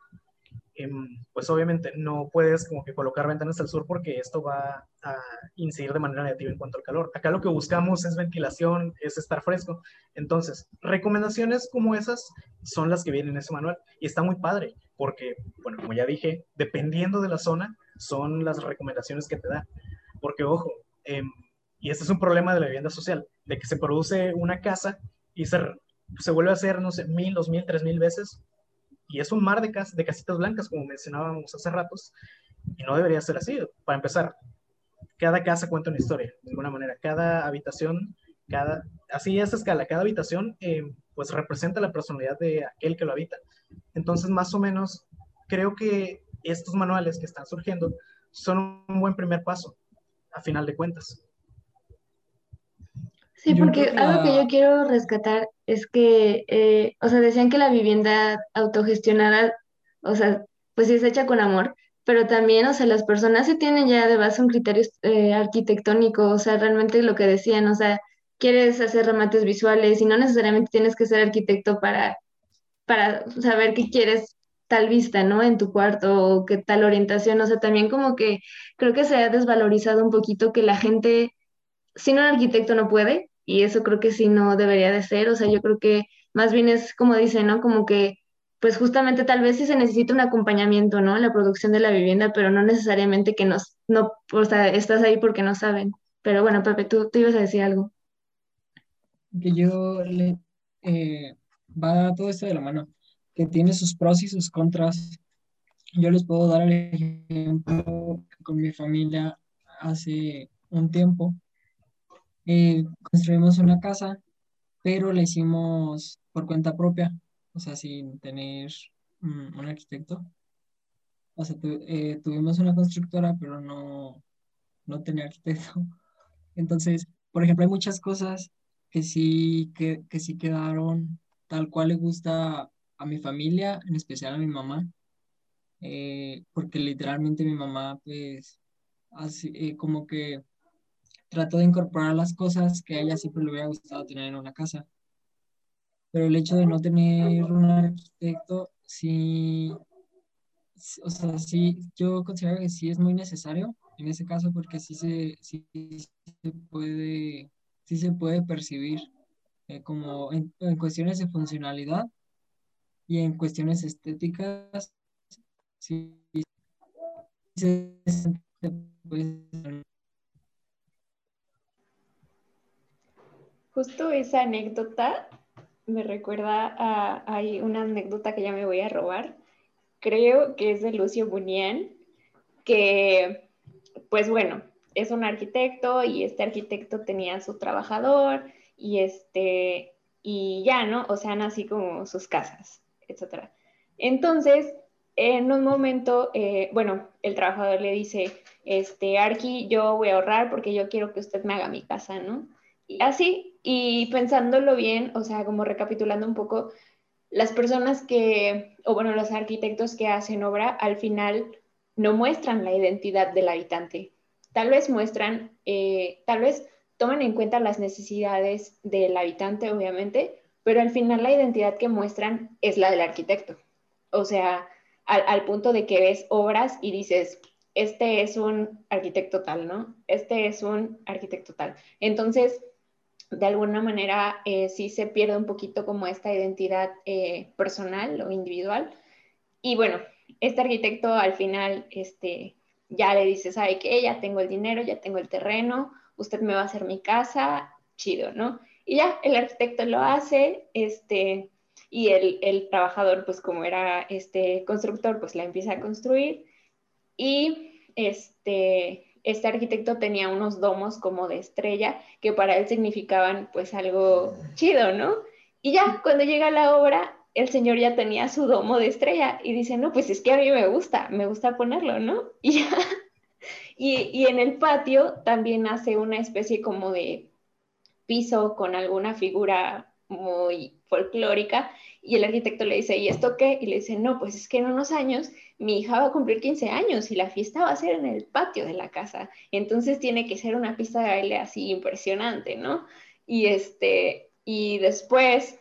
Em, pues obviamente no puedes como que colocar ventanas al sur porque esto va a incidir de manera negativa en cuanto al calor. Acá lo que buscamos es ventilación, es estar fresco. Entonces, recomendaciones como esas son las que vienen en ese manual y está muy padre porque, bueno, como ya dije, dependiendo de la zona, son las recomendaciones que te da. Porque, ojo, em, y este es un problema de la vivienda social, de que se produce una casa y se, se vuelve a hacer, no sé, mil, dos mil, tres mil veces y es un mar de, de casitas blancas, como mencionábamos hace ratos, y no debería ser así. Para empezar, cada casa cuenta una historia, de alguna manera. Cada habitación, cada, así a esa escala, cada habitación eh, pues representa la personalidad de aquel que lo habita. Entonces, más o menos, creo que estos manuales que están surgiendo son un buen primer paso, a final de cuentas. Sí, porque algo que yo quiero rescatar es que, eh, o sea, decían que la vivienda autogestionada, o sea, pues es hecha con amor, pero también, o sea, las personas se tienen ya de base un criterio eh, arquitectónico, o sea, realmente lo que decían, o sea, quieres hacer remates visuales y no necesariamente tienes que ser arquitecto para, para saber qué quieres tal vista, ¿no? En tu cuarto o qué tal orientación, o sea, también como que creo que se ha desvalorizado un poquito que la gente, si no un arquitecto no puede, y eso creo que sí no debería de ser, o sea, yo creo que más bien es como dice, ¿no? Como que, pues justamente tal vez sí se necesita un acompañamiento, ¿no? En la producción de la vivienda, pero no necesariamente que nos, no, o sea, estás ahí porque no saben. Pero bueno, Pepe, tú, tú ibas a decir algo. Que yo le, eh, va todo esto de la mano, que tiene sus pros y sus contras. Yo les puedo dar el ejemplo con mi familia hace un tiempo eh, construimos una casa, pero la hicimos por cuenta propia, o sea, sin tener un arquitecto. O sea, eh, tuvimos una constructora, pero no, no tenía arquitecto. *laughs* Entonces, por ejemplo, hay muchas cosas que sí, que, que sí quedaron tal cual le gusta a mi familia, en especial a mi mamá, eh, porque literalmente mi mamá, pues, así, eh, como que trató de incorporar las cosas que a ella siempre le hubiera gustado tener en una casa. Pero el hecho de no tener un arquitecto, sí, o sea, sí, yo considero que sí es muy necesario en ese caso porque sí se, sí, se puede, sí se puede percibir eh, como en, cuestiones de funcionalidad y en cuestiones estéticas, sí, se, Justo esa anécdota me recuerda a, hay una anécdota que ya me voy a robar. Creo que es de Lucio Bunian, que, pues bueno, es un arquitecto y este arquitecto tenía su trabajador y este, y ya, ¿no? O sea, así como sus casas, etc. Entonces, en un momento, eh, bueno, el trabajador le dice, este, Arqui, yo voy a ahorrar porque yo quiero que usted me haga mi casa, ¿no? Y así, y pensándolo bien, o sea, como recapitulando un poco, las personas que, o bueno, los arquitectos que hacen obra, al final no muestran la identidad del habitante. Tal vez muestran, eh, tal vez toman en cuenta las necesidades del habitante, obviamente, pero al final la identidad que muestran es la del arquitecto. O sea, al, al punto de que ves obras y dices, este es un arquitecto tal, ¿no? Este es un arquitecto tal. Entonces, de alguna manera eh, sí se pierde un poquito como esta identidad eh, personal o individual. Y bueno, este arquitecto al final este, ya le dice, ¿sabe qué? Ya tengo el dinero, ya tengo el terreno, usted me va a hacer mi casa, chido, ¿no? Y ya el arquitecto lo hace, este, y el, el trabajador, pues como era este constructor, pues la empieza a construir. Y este, este arquitecto tenía unos domos como de estrella que para él significaban pues algo chido, ¿no? Y ya cuando llega la obra, el señor ya tenía su domo de estrella y dice, no, pues es que a mí me gusta, me gusta ponerlo, ¿no? *laughs* Y, ya, y, y en el patio también hace una especie como de piso con alguna figura muy folclórica y el arquitecto le dice, ¿y esto qué? Y le dice, no, pues es que en unos años mi hija va a cumplir 15 años y la fiesta va a ser en el patio de la casa. Entonces tiene que ser una pista de baile así impresionante, ¿no? Y, este, y después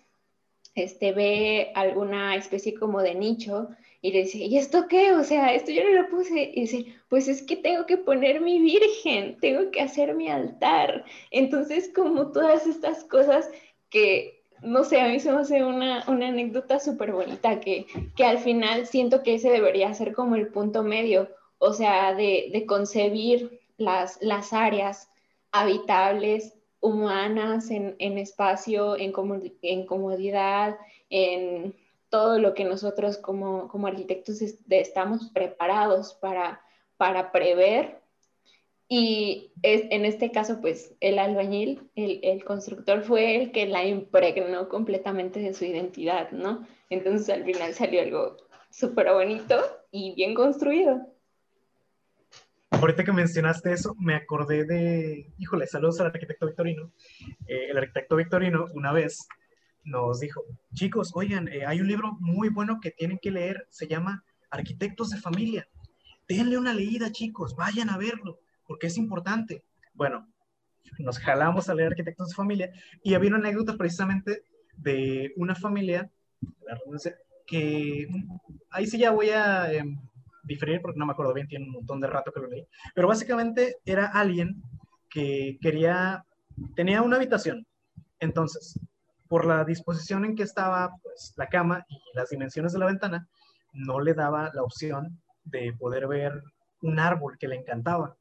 este, ve alguna especie como de nicho y le dice, ¿y esto qué? O sea, esto yo no lo puse. Y dice, pues es que tengo que poner mi virgen, tengo que hacer mi altar. Entonces, como todas estas cosas que no sé, a mí se me hace una, anécdota súper bonita que, que al final siento que ese debería ser como el punto medio, o sea, de, concebir las, las áreas habitables humanas en, espacio, en, en comodidad, en todo lo que nosotros como, como arquitectos estamos preparados para, para prever y es, en este caso, pues el albañil, el, el, constructor fue el que la impregnó completamente de su identidad, ¿no? Entonces al final salió algo súper bonito y bien construido. Ahorita que mencionaste eso, me acordé de, híjole, saludos al arquitecto Victorino. Eh, el arquitecto Victorino una vez nos dijo, chicos, oigan, eh, hay un libro muy bueno que tienen que leer, se llama Arquitectos de Familia. Denle una leída, chicos, vayan a verlo porque es importante. Bueno, nos jalamos a leer arquitectos de familia y había una anécdota precisamente de una familia que ahí sí ya voy a em, diferir porque no me acuerdo bien, tiene un montón de rato que lo leí, pero básicamente era alguien que quería, tenía una habitación, entonces, por la disposición en que estaba pues, la cama y las dimensiones de la ventana, no le daba la opción de poder ver un árbol que le encantaba.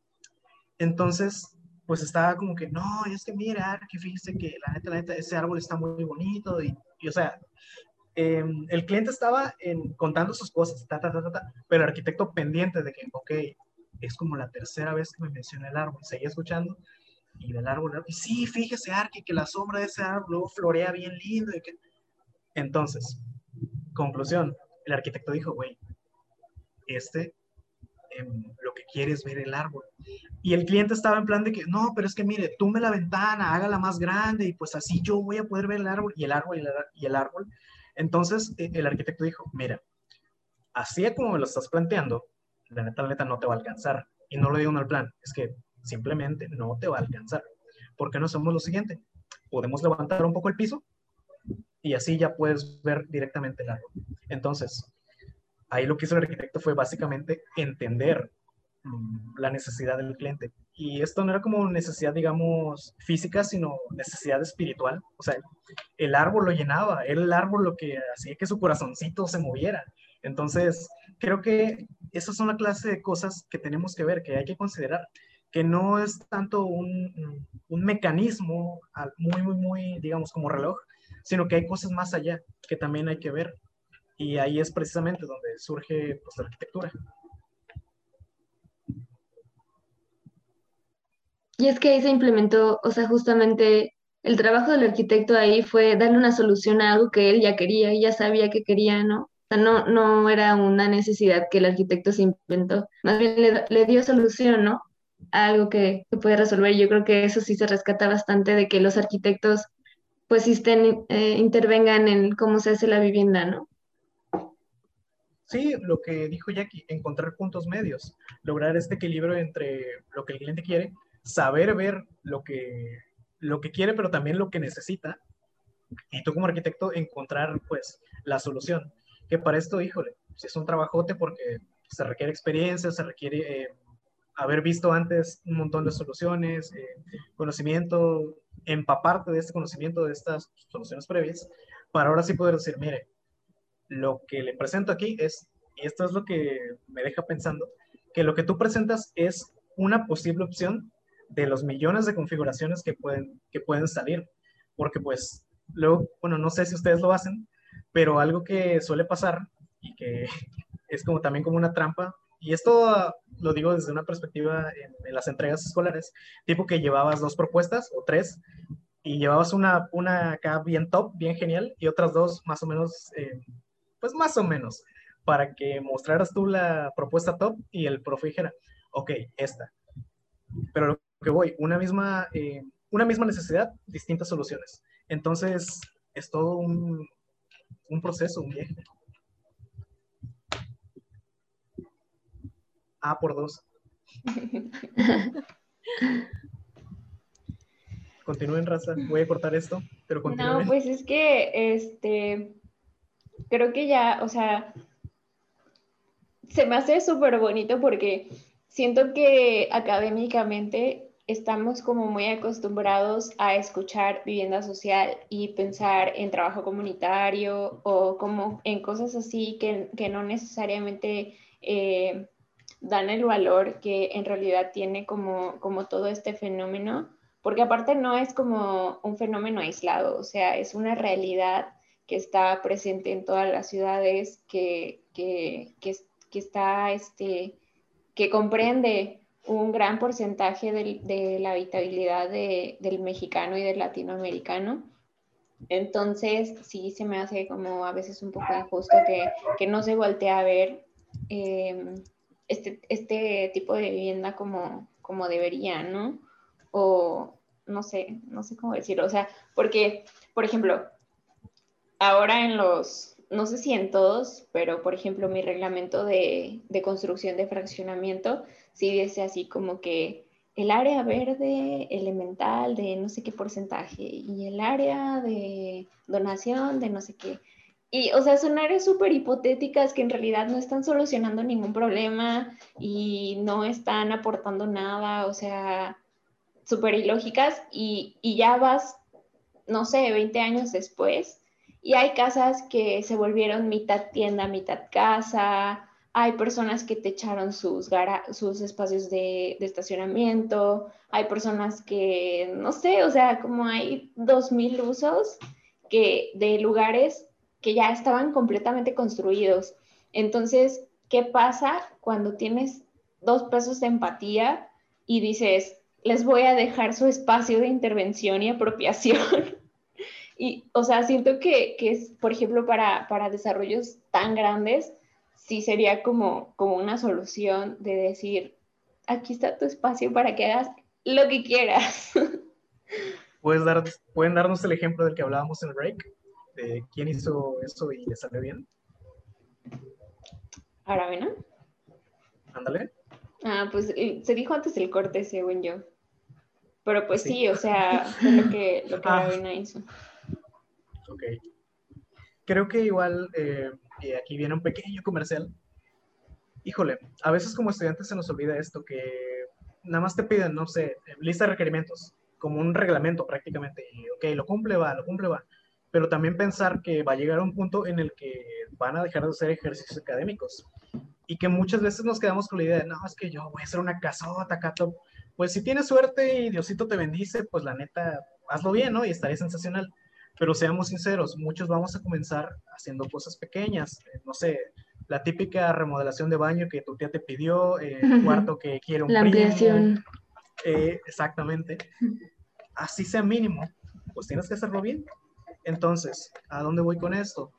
Entonces, pues estaba como que, no, es que mira, que fíjese que la neta, la neta, ese árbol está muy bonito. Y, o sea, em, el cliente estaba contando sus cosas, ta, ta, ta, pero el arquitecto pendiente de que, ok, es como la tercera vez que me menciona el árbol. Seguía escuchando y del árbol, y sí, fíjese, Arqui, que la sombra de ese árbol florea bien lindo. Y que... Entonces, conclusión, el arquitecto dijo, güey, este em, lo que quiere es ver el árbol. Y el cliente estaba en plan de que, no, pero es que mire, tumbe la ventana, hágala más grande y pues así yo voy a poder ver el árbol y el árbol y el, árbol. Entonces e, el arquitecto dijo, mira, así como me lo estás planteando, la neta, la neta no te va a alcanzar. Y no lo digo en el plan, es que simplemente no te va a alcanzar. ¿Por qué no hacemos lo siguiente? Podemos levantar un poco el piso y así ya puedes ver directamente el árbol. Entonces, ahí lo que hizo el arquitecto fue básicamente entender mm, la necesidad del cliente. Y esto no era como necesidad, digamos, física, sino necesidad espiritual. O sea, el árbol lo llenaba, el árbol lo que hacía que su corazoncito se moviera. Entonces, creo que esas son la clase de cosas que tenemos que ver, que hay que considerar, que no es tanto un, un mecanismo muy, muy, muy, digamos, como reloj, sino que hay cosas más allá que también hay que ver. Y ahí es precisamente donde surge pues, la arquitectura. Y es que ahí se implementó, o sea, justamente el trabajo del arquitecto ahí fue darle una solución a algo que él ya quería y ya sabía que quería, ¿no? O sea, no, no era una necesidad que el arquitecto se inventó, más bien le, dio solución, ¿no? A algo que, que puede resolver. Yo creo que eso sí se rescata bastante de que los arquitectos pues estén, eh, intervengan en cómo se hace la vivienda, ¿no? Sí, lo que dijo Jackie, encontrar puntos medios, lograr este equilibrio entre lo que el cliente quiere, saber ver lo que, lo que quiere, pero también lo que necesita, y tú como arquitecto encontrar pues la solución. Que para esto, híjole, si es un trabajote porque se requiere experiencia, se requiere eh, haber visto antes un montón de soluciones, eh, conocimiento, empaparte de este conocimiento, de estas soluciones previas, para ahora sí poder decir, mire, lo que le presento aquí es, y esto es lo que me deja pensando, que lo que tú presentas es una posible opción de los millones de configuraciones que pueden, que pueden salir, porque pues luego, bueno, no sé si ustedes lo hacen, pero algo que suele pasar y que *laughs* es como también como una trampa y esto lo digo desde una perspectiva en, las entregas escolares, tipo que llevabas dos propuestas o tres y llevabas una, una acá bien top, bien genial, y otras dos más o menos, eh, pues más o menos, para que mostraras tú la propuesta top y el profe dijera, ok, esta. Pero lo que voy, una misma, eh, una misma necesidad, distintas soluciones. Entonces, es todo un, un proceso, un viaje. A por dos. *laughs* Continúen, raza. Voy a cortar esto, pero continúen. No, pues es que, este, creo que ya, o sea, se me hace súper bonito porque siento que académicamente estamos como muy acostumbrados a escuchar vivienda social y pensar en trabajo comunitario o como en cosas así que, que no necesariamente eh, dan el valor que en realidad tiene como, como todo este fenómeno, porque aparte no es como un fenómeno aislado, o sea, es una realidad que está presente en todas las ciudades, que, que, que, está, este, que comprende un gran porcentaje de, la habitabilidad del mexicano y del latinoamericano. Entonces, sí se me hace como a veces un poco injusto que, que no se voltee a ver eh, este, este tipo de vivienda como, como debería, ¿no? O no sé, no sé cómo decirlo, o sea, porque, por ejemplo, ahora en los, no sé si en todos, pero por ejemplo mi reglamento de, de construcción de fraccionamiento sí dice así como que el área verde elemental de no sé qué porcentaje y el área de donación de no sé qué. Y, o sea, son áreas súper hipotéticas que en realidad no están solucionando ningún problema y no están aportando nada, o sea, súper ilógicas y, y ya vas, no sé, 20 años después y hay casas que se volvieron mitad tienda, mitad casa, hay personas que te echaron sus, sus espacios de, estacionamiento, hay personas que, no sé, o sea, como hay 2.000 usos que, de lugares que ya estaban completamente construidos. Entonces, ¿qué pasa cuando tienes dos pesos de empatía y dices, les voy a dejar su espacio de intervención y apropiación? Y, o sea, siento que, que, es, por ejemplo, para, para desarrollos tan grandes, sí sería como, como una solución de decir, aquí está tu espacio para que hagas lo que quieras. *laughs* ¿Puedes dar, ¿Pueden darnos el ejemplo del que hablábamos en el break? De quién hizo eso y le salió bien. Aravena. Ándale. Ah, pues se dijo antes el corte, según yo. Pero pues sí, o sea, fue lo que, lo que *laughs* Ah. Aravena hizo. Ok. Creo que igual, eh, y aquí viene un pequeño comercial. Híjole, a veces como estudiantes se nos olvida esto, que nada más te piden, no sé, lista de requerimientos, como un reglamento prácticamente. Y, ok, lo cumple, va, lo cumple, va. Pero también pensar que va a llegar a un punto en el que van a dejar de hacer ejercicios académicos. Y que muchas veces nos quedamos con la idea de, no, es que yo voy a hacer una casota, cato. Pues si tienes suerte y Diosito te bendice, pues la neta, hazlo bien, ¿no? Y estaría sensacional. Pero seamos sinceros, muchos vamos a comenzar haciendo cosas pequeñas. eh, no sé, la típica remodelación de baño que tu tía te pidió, eh, el cuarto que quiere un La primo, ampliación. eh, exactamente. Así sea mínimo, pues tienes que hacerlo bien. Entonces, ¿a dónde voy con esto?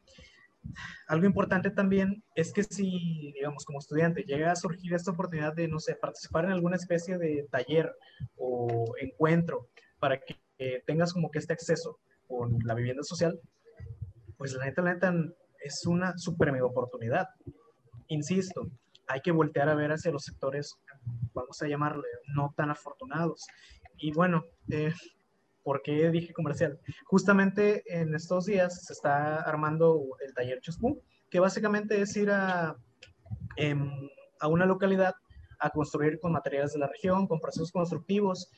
Algo importante también es que si, digamos, como estudiante llega a surgir esta oportunidad de, no sé, participar en alguna especie de taller o encuentro para que eh, tengas como que este acceso con la vivienda social, pues la neta, la neta, es una súper mega oportunidad. Insisto, hay que voltear a ver hacia los sectores, vamos a llamarle, no tan afortunados. Y bueno, eh, ¿por qué dije comercial? Justamente en estos días se está armando el taller Chuspú, que básicamente es ir a, em, a una localidad a construir con materiales de la región, con procesos constructivos.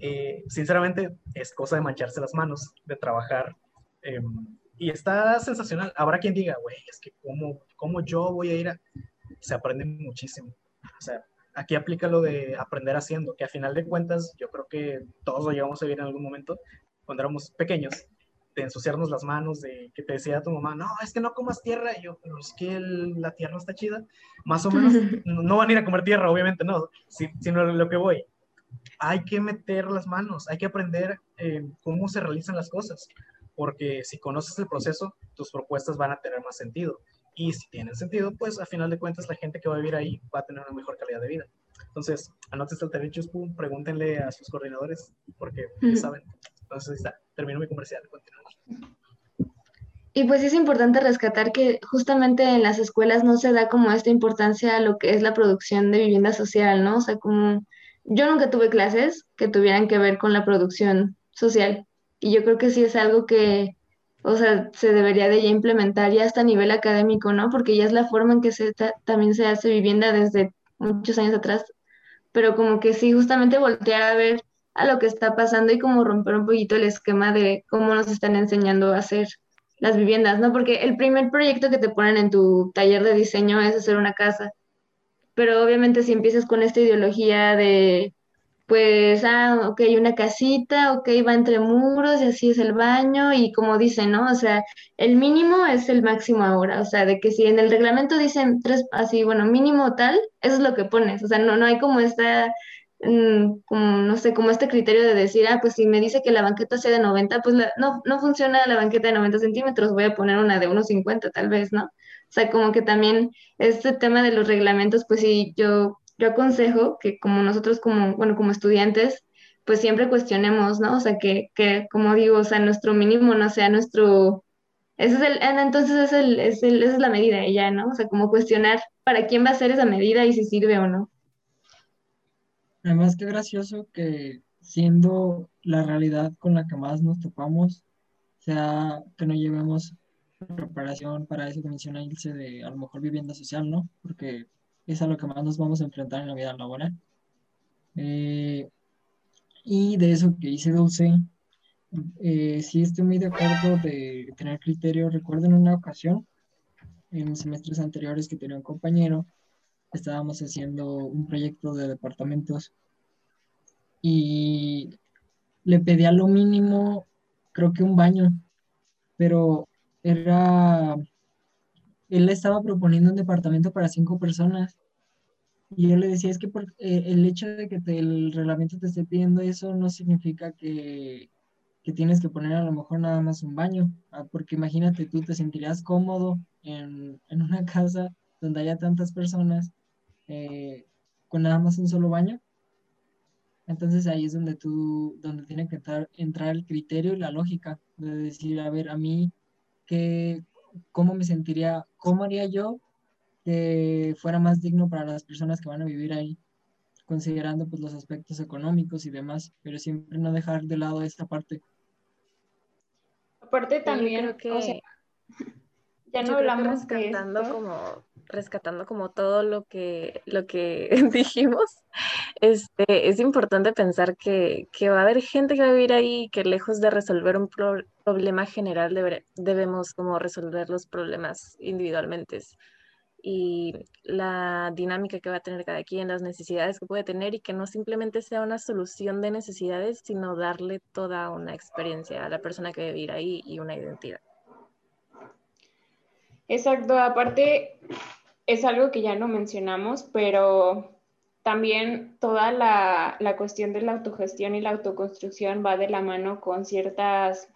Eh, sinceramente, es cosa de mancharse las manos, de trabajar. em, y está sensacional. Habrá quien diga, güey, es que cómo, cómo yo voy a ir a... Se aprende muchísimo. O sea, aquí aplica lo de aprender haciendo, que a final de cuentas yo creo que todos lo llevamos a vivir en algún momento cuando éramos pequeños, de ensuciarnos las manos, de que te decía tu mamá, no, es que no comas tierra, y yo, pero es que el- la tierra está chida, más o menos, *laughs* no van a ir a comer tierra, obviamente no, si- sino lo que voy. Hay que meter las manos, hay que aprender eh, cómo se realizan las cosas, porque si conoces el proceso, tus propuestas van a tener más sentido. Y si tienen sentido, pues a final de cuentas la gente que va a vivir ahí va a tener una mejor calidad de vida. Entonces, el derecho, pum, pregúntenle a sus coordinadores, porque Ujú. saben. Entonces, ahí está, termino mi comercial. continuamos. Y pues es importante rescatar que justamente en las escuelas no se da como esta importancia a lo que es la producción de vivienda social, ¿no? O sea, como yo nunca tuve clases que tuvieran que ver con la producción social. Y yo creo que sí es algo que, o sea, se debería de ya implementar ya hasta a nivel académico, ¿no? Porque ya es la forma en que se ta- también se hace vivienda desde muchos años atrás. Pero como que sí, justamente voltear a ver a lo que está pasando y como romper un poquito el esquema de cómo nos están enseñando a hacer las viviendas, ¿no? Porque el primer proyecto que te ponen en tu taller de diseño es hacer una casa, pero obviamente si empiezas con esta ideología de, pues, ah, ok, una casita, ok, va entre muros y así es el baño y como dicen, ¿no? O sea, el mínimo es el máximo ahora, o sea, de que si en el reglamento dicen tres, así, bueno, mínimo tal, eso es lo que pones, o sea, no, no hay como esta mm, como, no sé, como este criterio de decir, ah, pues si me dice que la banqueta sea de 90, pues la- no, no funciona la banqueta de 90 centímetros, voy a poner una de unos 50 tal vez, ¿no? O sea, como que también este tema de los reglamentos, pues sí, yo, yo aconsejo que como nosotros como, bueno, como estudiantes, pues siempre cuestionemos, ¿no? O sea, que, que como digo, o sea, nuestro mínimo no sea nuestro... Ese es el, ah, entonces es el, es el, esa es la medida y ya, ¿no? O sea, como cuestionar para quién va a ser esa medida y si sirve o no. Además, qué gracioso que siendo la realidad con la que más nos topamos, sea que no llevemos preparación para eso que menciona Ilse de a lo mejor vivienda social, ¿no? Porque es a lo que más nos vamos a enfrentar en la vida laboral. Eh, y de eso que dice Dulce, eh, sí estoy muy de acuerdo de tener criterio. Recuerdo en una ocasión, en semestres anteriores que tenía un compañero, estábamos haciendo un proyecto de departamentos y le pedía lo mínimo, creo que un baño, pero era, él estaba proponiendo un departamento para cinco personas y yo le decía, es que por- eh, el hecho de que te- el reglamento te esté pidiendo eso no significa que, que tienes que poner a lo mejor nada más un baño, ah, porque imagínate, tú te sentirías cómodo en, en una *laughs* casa donde haya tantas personas eh, con nada más un solo baño. Entonces ahí es donde tú, donde tiene que entrar, entrar el criterio y la lógica de decir, a ver, a mí, ¿qué, ¿cómo me sentiría, cómo haría yo que fuera más digno para las personas que van a vivir ahí? considerando pues los aspectos económicos y demás, pero siempre no dejar de lado esta parte. Aparte también, que, ya no hablamos rescatando como rescatando como todo lo que lo que *laughs* dijimos. Este, es importante pensar que, que, va a haber gente que va a vivir ahí que lejos de resolver un problema general debemos como resolver los problemas individualmente y la dinámica que va a tener cada quien, las necesidades que puede tener y que no simplemente sea una solución de necesidades, sino darle toda una experiencia a la persona que va a vivir ahí y una identidad. Exacto, aparte es algo que ya no mencionamos, pero también toda la, la cuestión de la autogestión y la autoconstrucción va de la mano con ciertas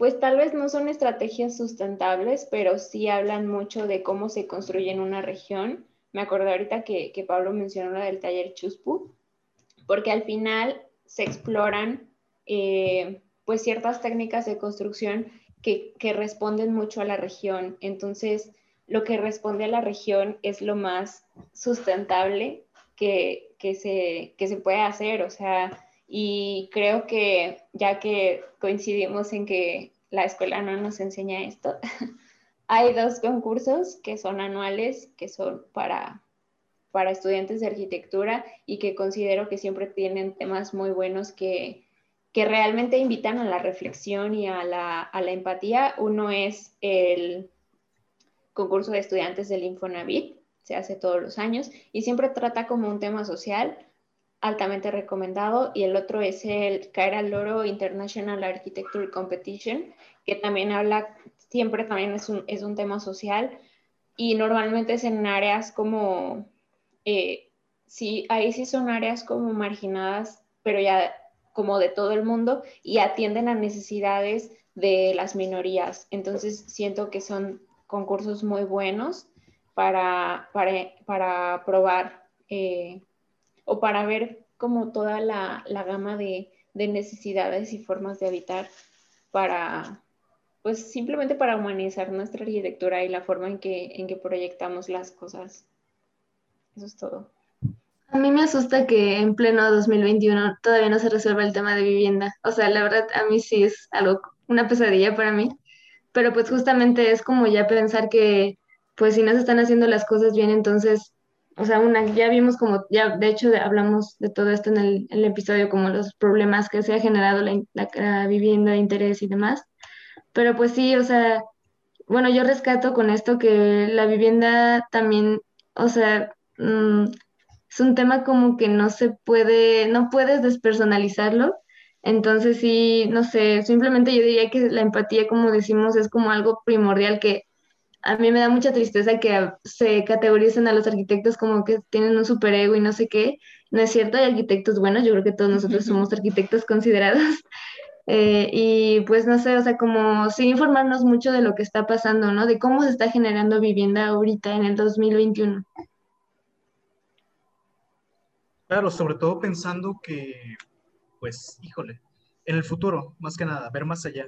pues tal vez no son estrategias sustentables, pero sí hablan mucho de cómo se construye en una región. Me acordé ahorita que, Pablo mencionó la del taller Chuspu, porque al final se exploran eh, pues ciertas técnicas de construcción que, responden mucho a la región. Entonces, lo que responde a la región es lo más sustentable que, se, que se puede hacer. O sea, y creo que ya que coincidimos en que la escuela no nos enseña esto, *laughs* hay dos concursos que son anuales, que son para, para estudiantes de arquitectura y que considero que siempre tienen temas muy buenos que, que realmente invitan a la reflexión y a la, a la empatía. Uno es el concurso de estudiantes del Infonavit, se hace todos los años y siempre trata como un tema social altamente recomendado, y el otro es el Caer al Loro International Architecture Competition, que también habla, siempre también es un, es un tema social, y normalmente es en áreas como, eh, sí, ahí sí son áreas como marginadas, pero ya como de todo el mundo, y atienden a necesidades de las minorías. Entonces siento que son concursos muy buenos para, para, para probar eh, o para ver como toda la, gama de, necesidades y formas de habitar para, pues simplemente para humanizar nuestra arquitectura y la forma en que, en que proyectamos las cosas. Eso es todo. A mí me asusta que en pleno 2021 todavía no se resuelva el tema de vivienda. O sea, la verdad, a mí sí es algo, una pesadilla para mí. Pero pues justamente es como ya pensar que, pues si no se están haciendo las cosas bien, entonces o sea, una, ya vimos como, ya de hecho hablamos de todo esto en el, episodio, como los problemas que se ha generado la, vivienda de interés y demás. Pero pues sí, o sea, bueno, yo rescato con esto que la vivienda también, o sea, mm, es un tema como que no se puede, no puedes despersonalizarlo. Entonces sí, no sé, simplemente yo diría que la empatía, como decimos, es como algo primordial que a mí me da mucha tristeza que se categoricen a los arquitectos como que tienen un superego y no sé qué. No es cierto, hay arquitectos buenos, yo creo que todos nosotros somos arquitectos considerados. *laughs* Eh, y pues no sé, o sea, como sin informarnos mucho de lo que está pasando, ¿no? De cómo se está generando vivienda ahorita en el 2021. Claro, sobre todo pensando que, pues, híjole, en el futuro, más que nada, ver más allá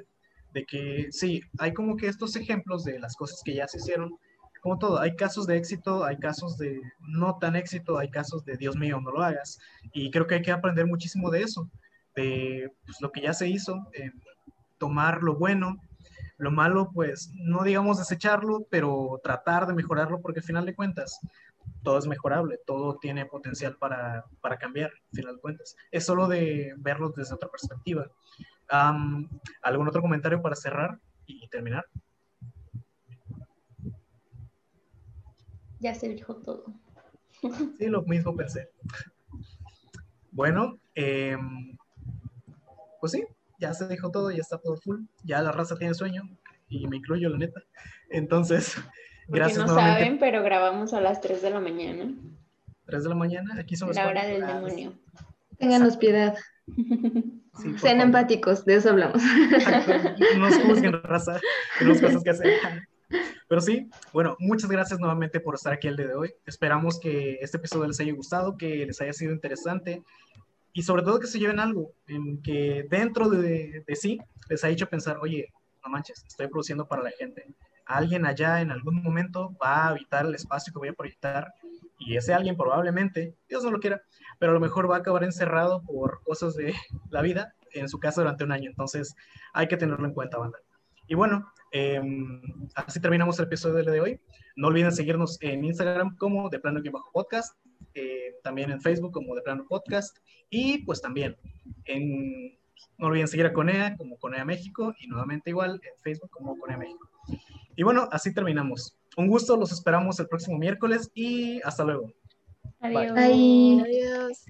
de que sí, hay como que estos ejemplos de las cosas que ya se hicieron, como todo, hay casos de éxito, hay casos de no tan éxito, hay casos de Dios mío, no lo hagas, y creo que hay que aprender muchísimo de eso, de pues, lo que ya se hizo, eh, tomar lo bueno, lo malo, pues no digamos desecharlo, pero tratar de mejorarlo, porque al final de cuentas, todo es mejorable, todo tiene potencial para, para cambiar, al final de cuentas. Es solo de verlo desde otra perspectiva. ¿Algún otro comentario para cerrar y terminar? Ya se dijo todo. *laughs* Sí, lo mismo pensé. Bueno, em, pues sí, ya se dijo todo, ya está todo full, ya la raza tiene sueño y me incluyo, la neta. Entonces, gracias. no saben, pero grabamos a las 3 de la mañana. 3 de la mañana, aquí son La hora del demonio. Ténganos piedad. *laughs* Sean empáticos, de eso hablamos. No nos juzguen *laughs* raza, tenemos cosas que hacer. Pero sí, bueno, muchas gracias nuevamente por estar aquí el día de hoy. Esperamos que este episodio les haya gustado, que les haya sido interesante y sobre todo que se lleven algo, en que dentro de, de sí les haya hecho pensar, oye, no manches, estoy produciendo para la gente. Alguien allá en algún momento va a habitar el espacio que voy a proyectar y ese alguien probablemente, Dios no lo quiera, pero a lo mejor va a acabar encerrado por cosas de la vida, en su casa durante un año. Entonces hay que tenerlo en cuenta, banda. Y bueno, em, así terminamos el episodio de hoy. No olviden seguirnos en Instagram como De Plano Bajo Podcast, eh, también en Facebook como De Plano Podcast y pues también no olviden seguir a Conea como Conea México y nuevamente igual en Facebook como Conea México. Y bueno, así terminamos. Un gusto, los esperamos el próximo miércoles y hasta luego. Adiós. Bye. Adiós.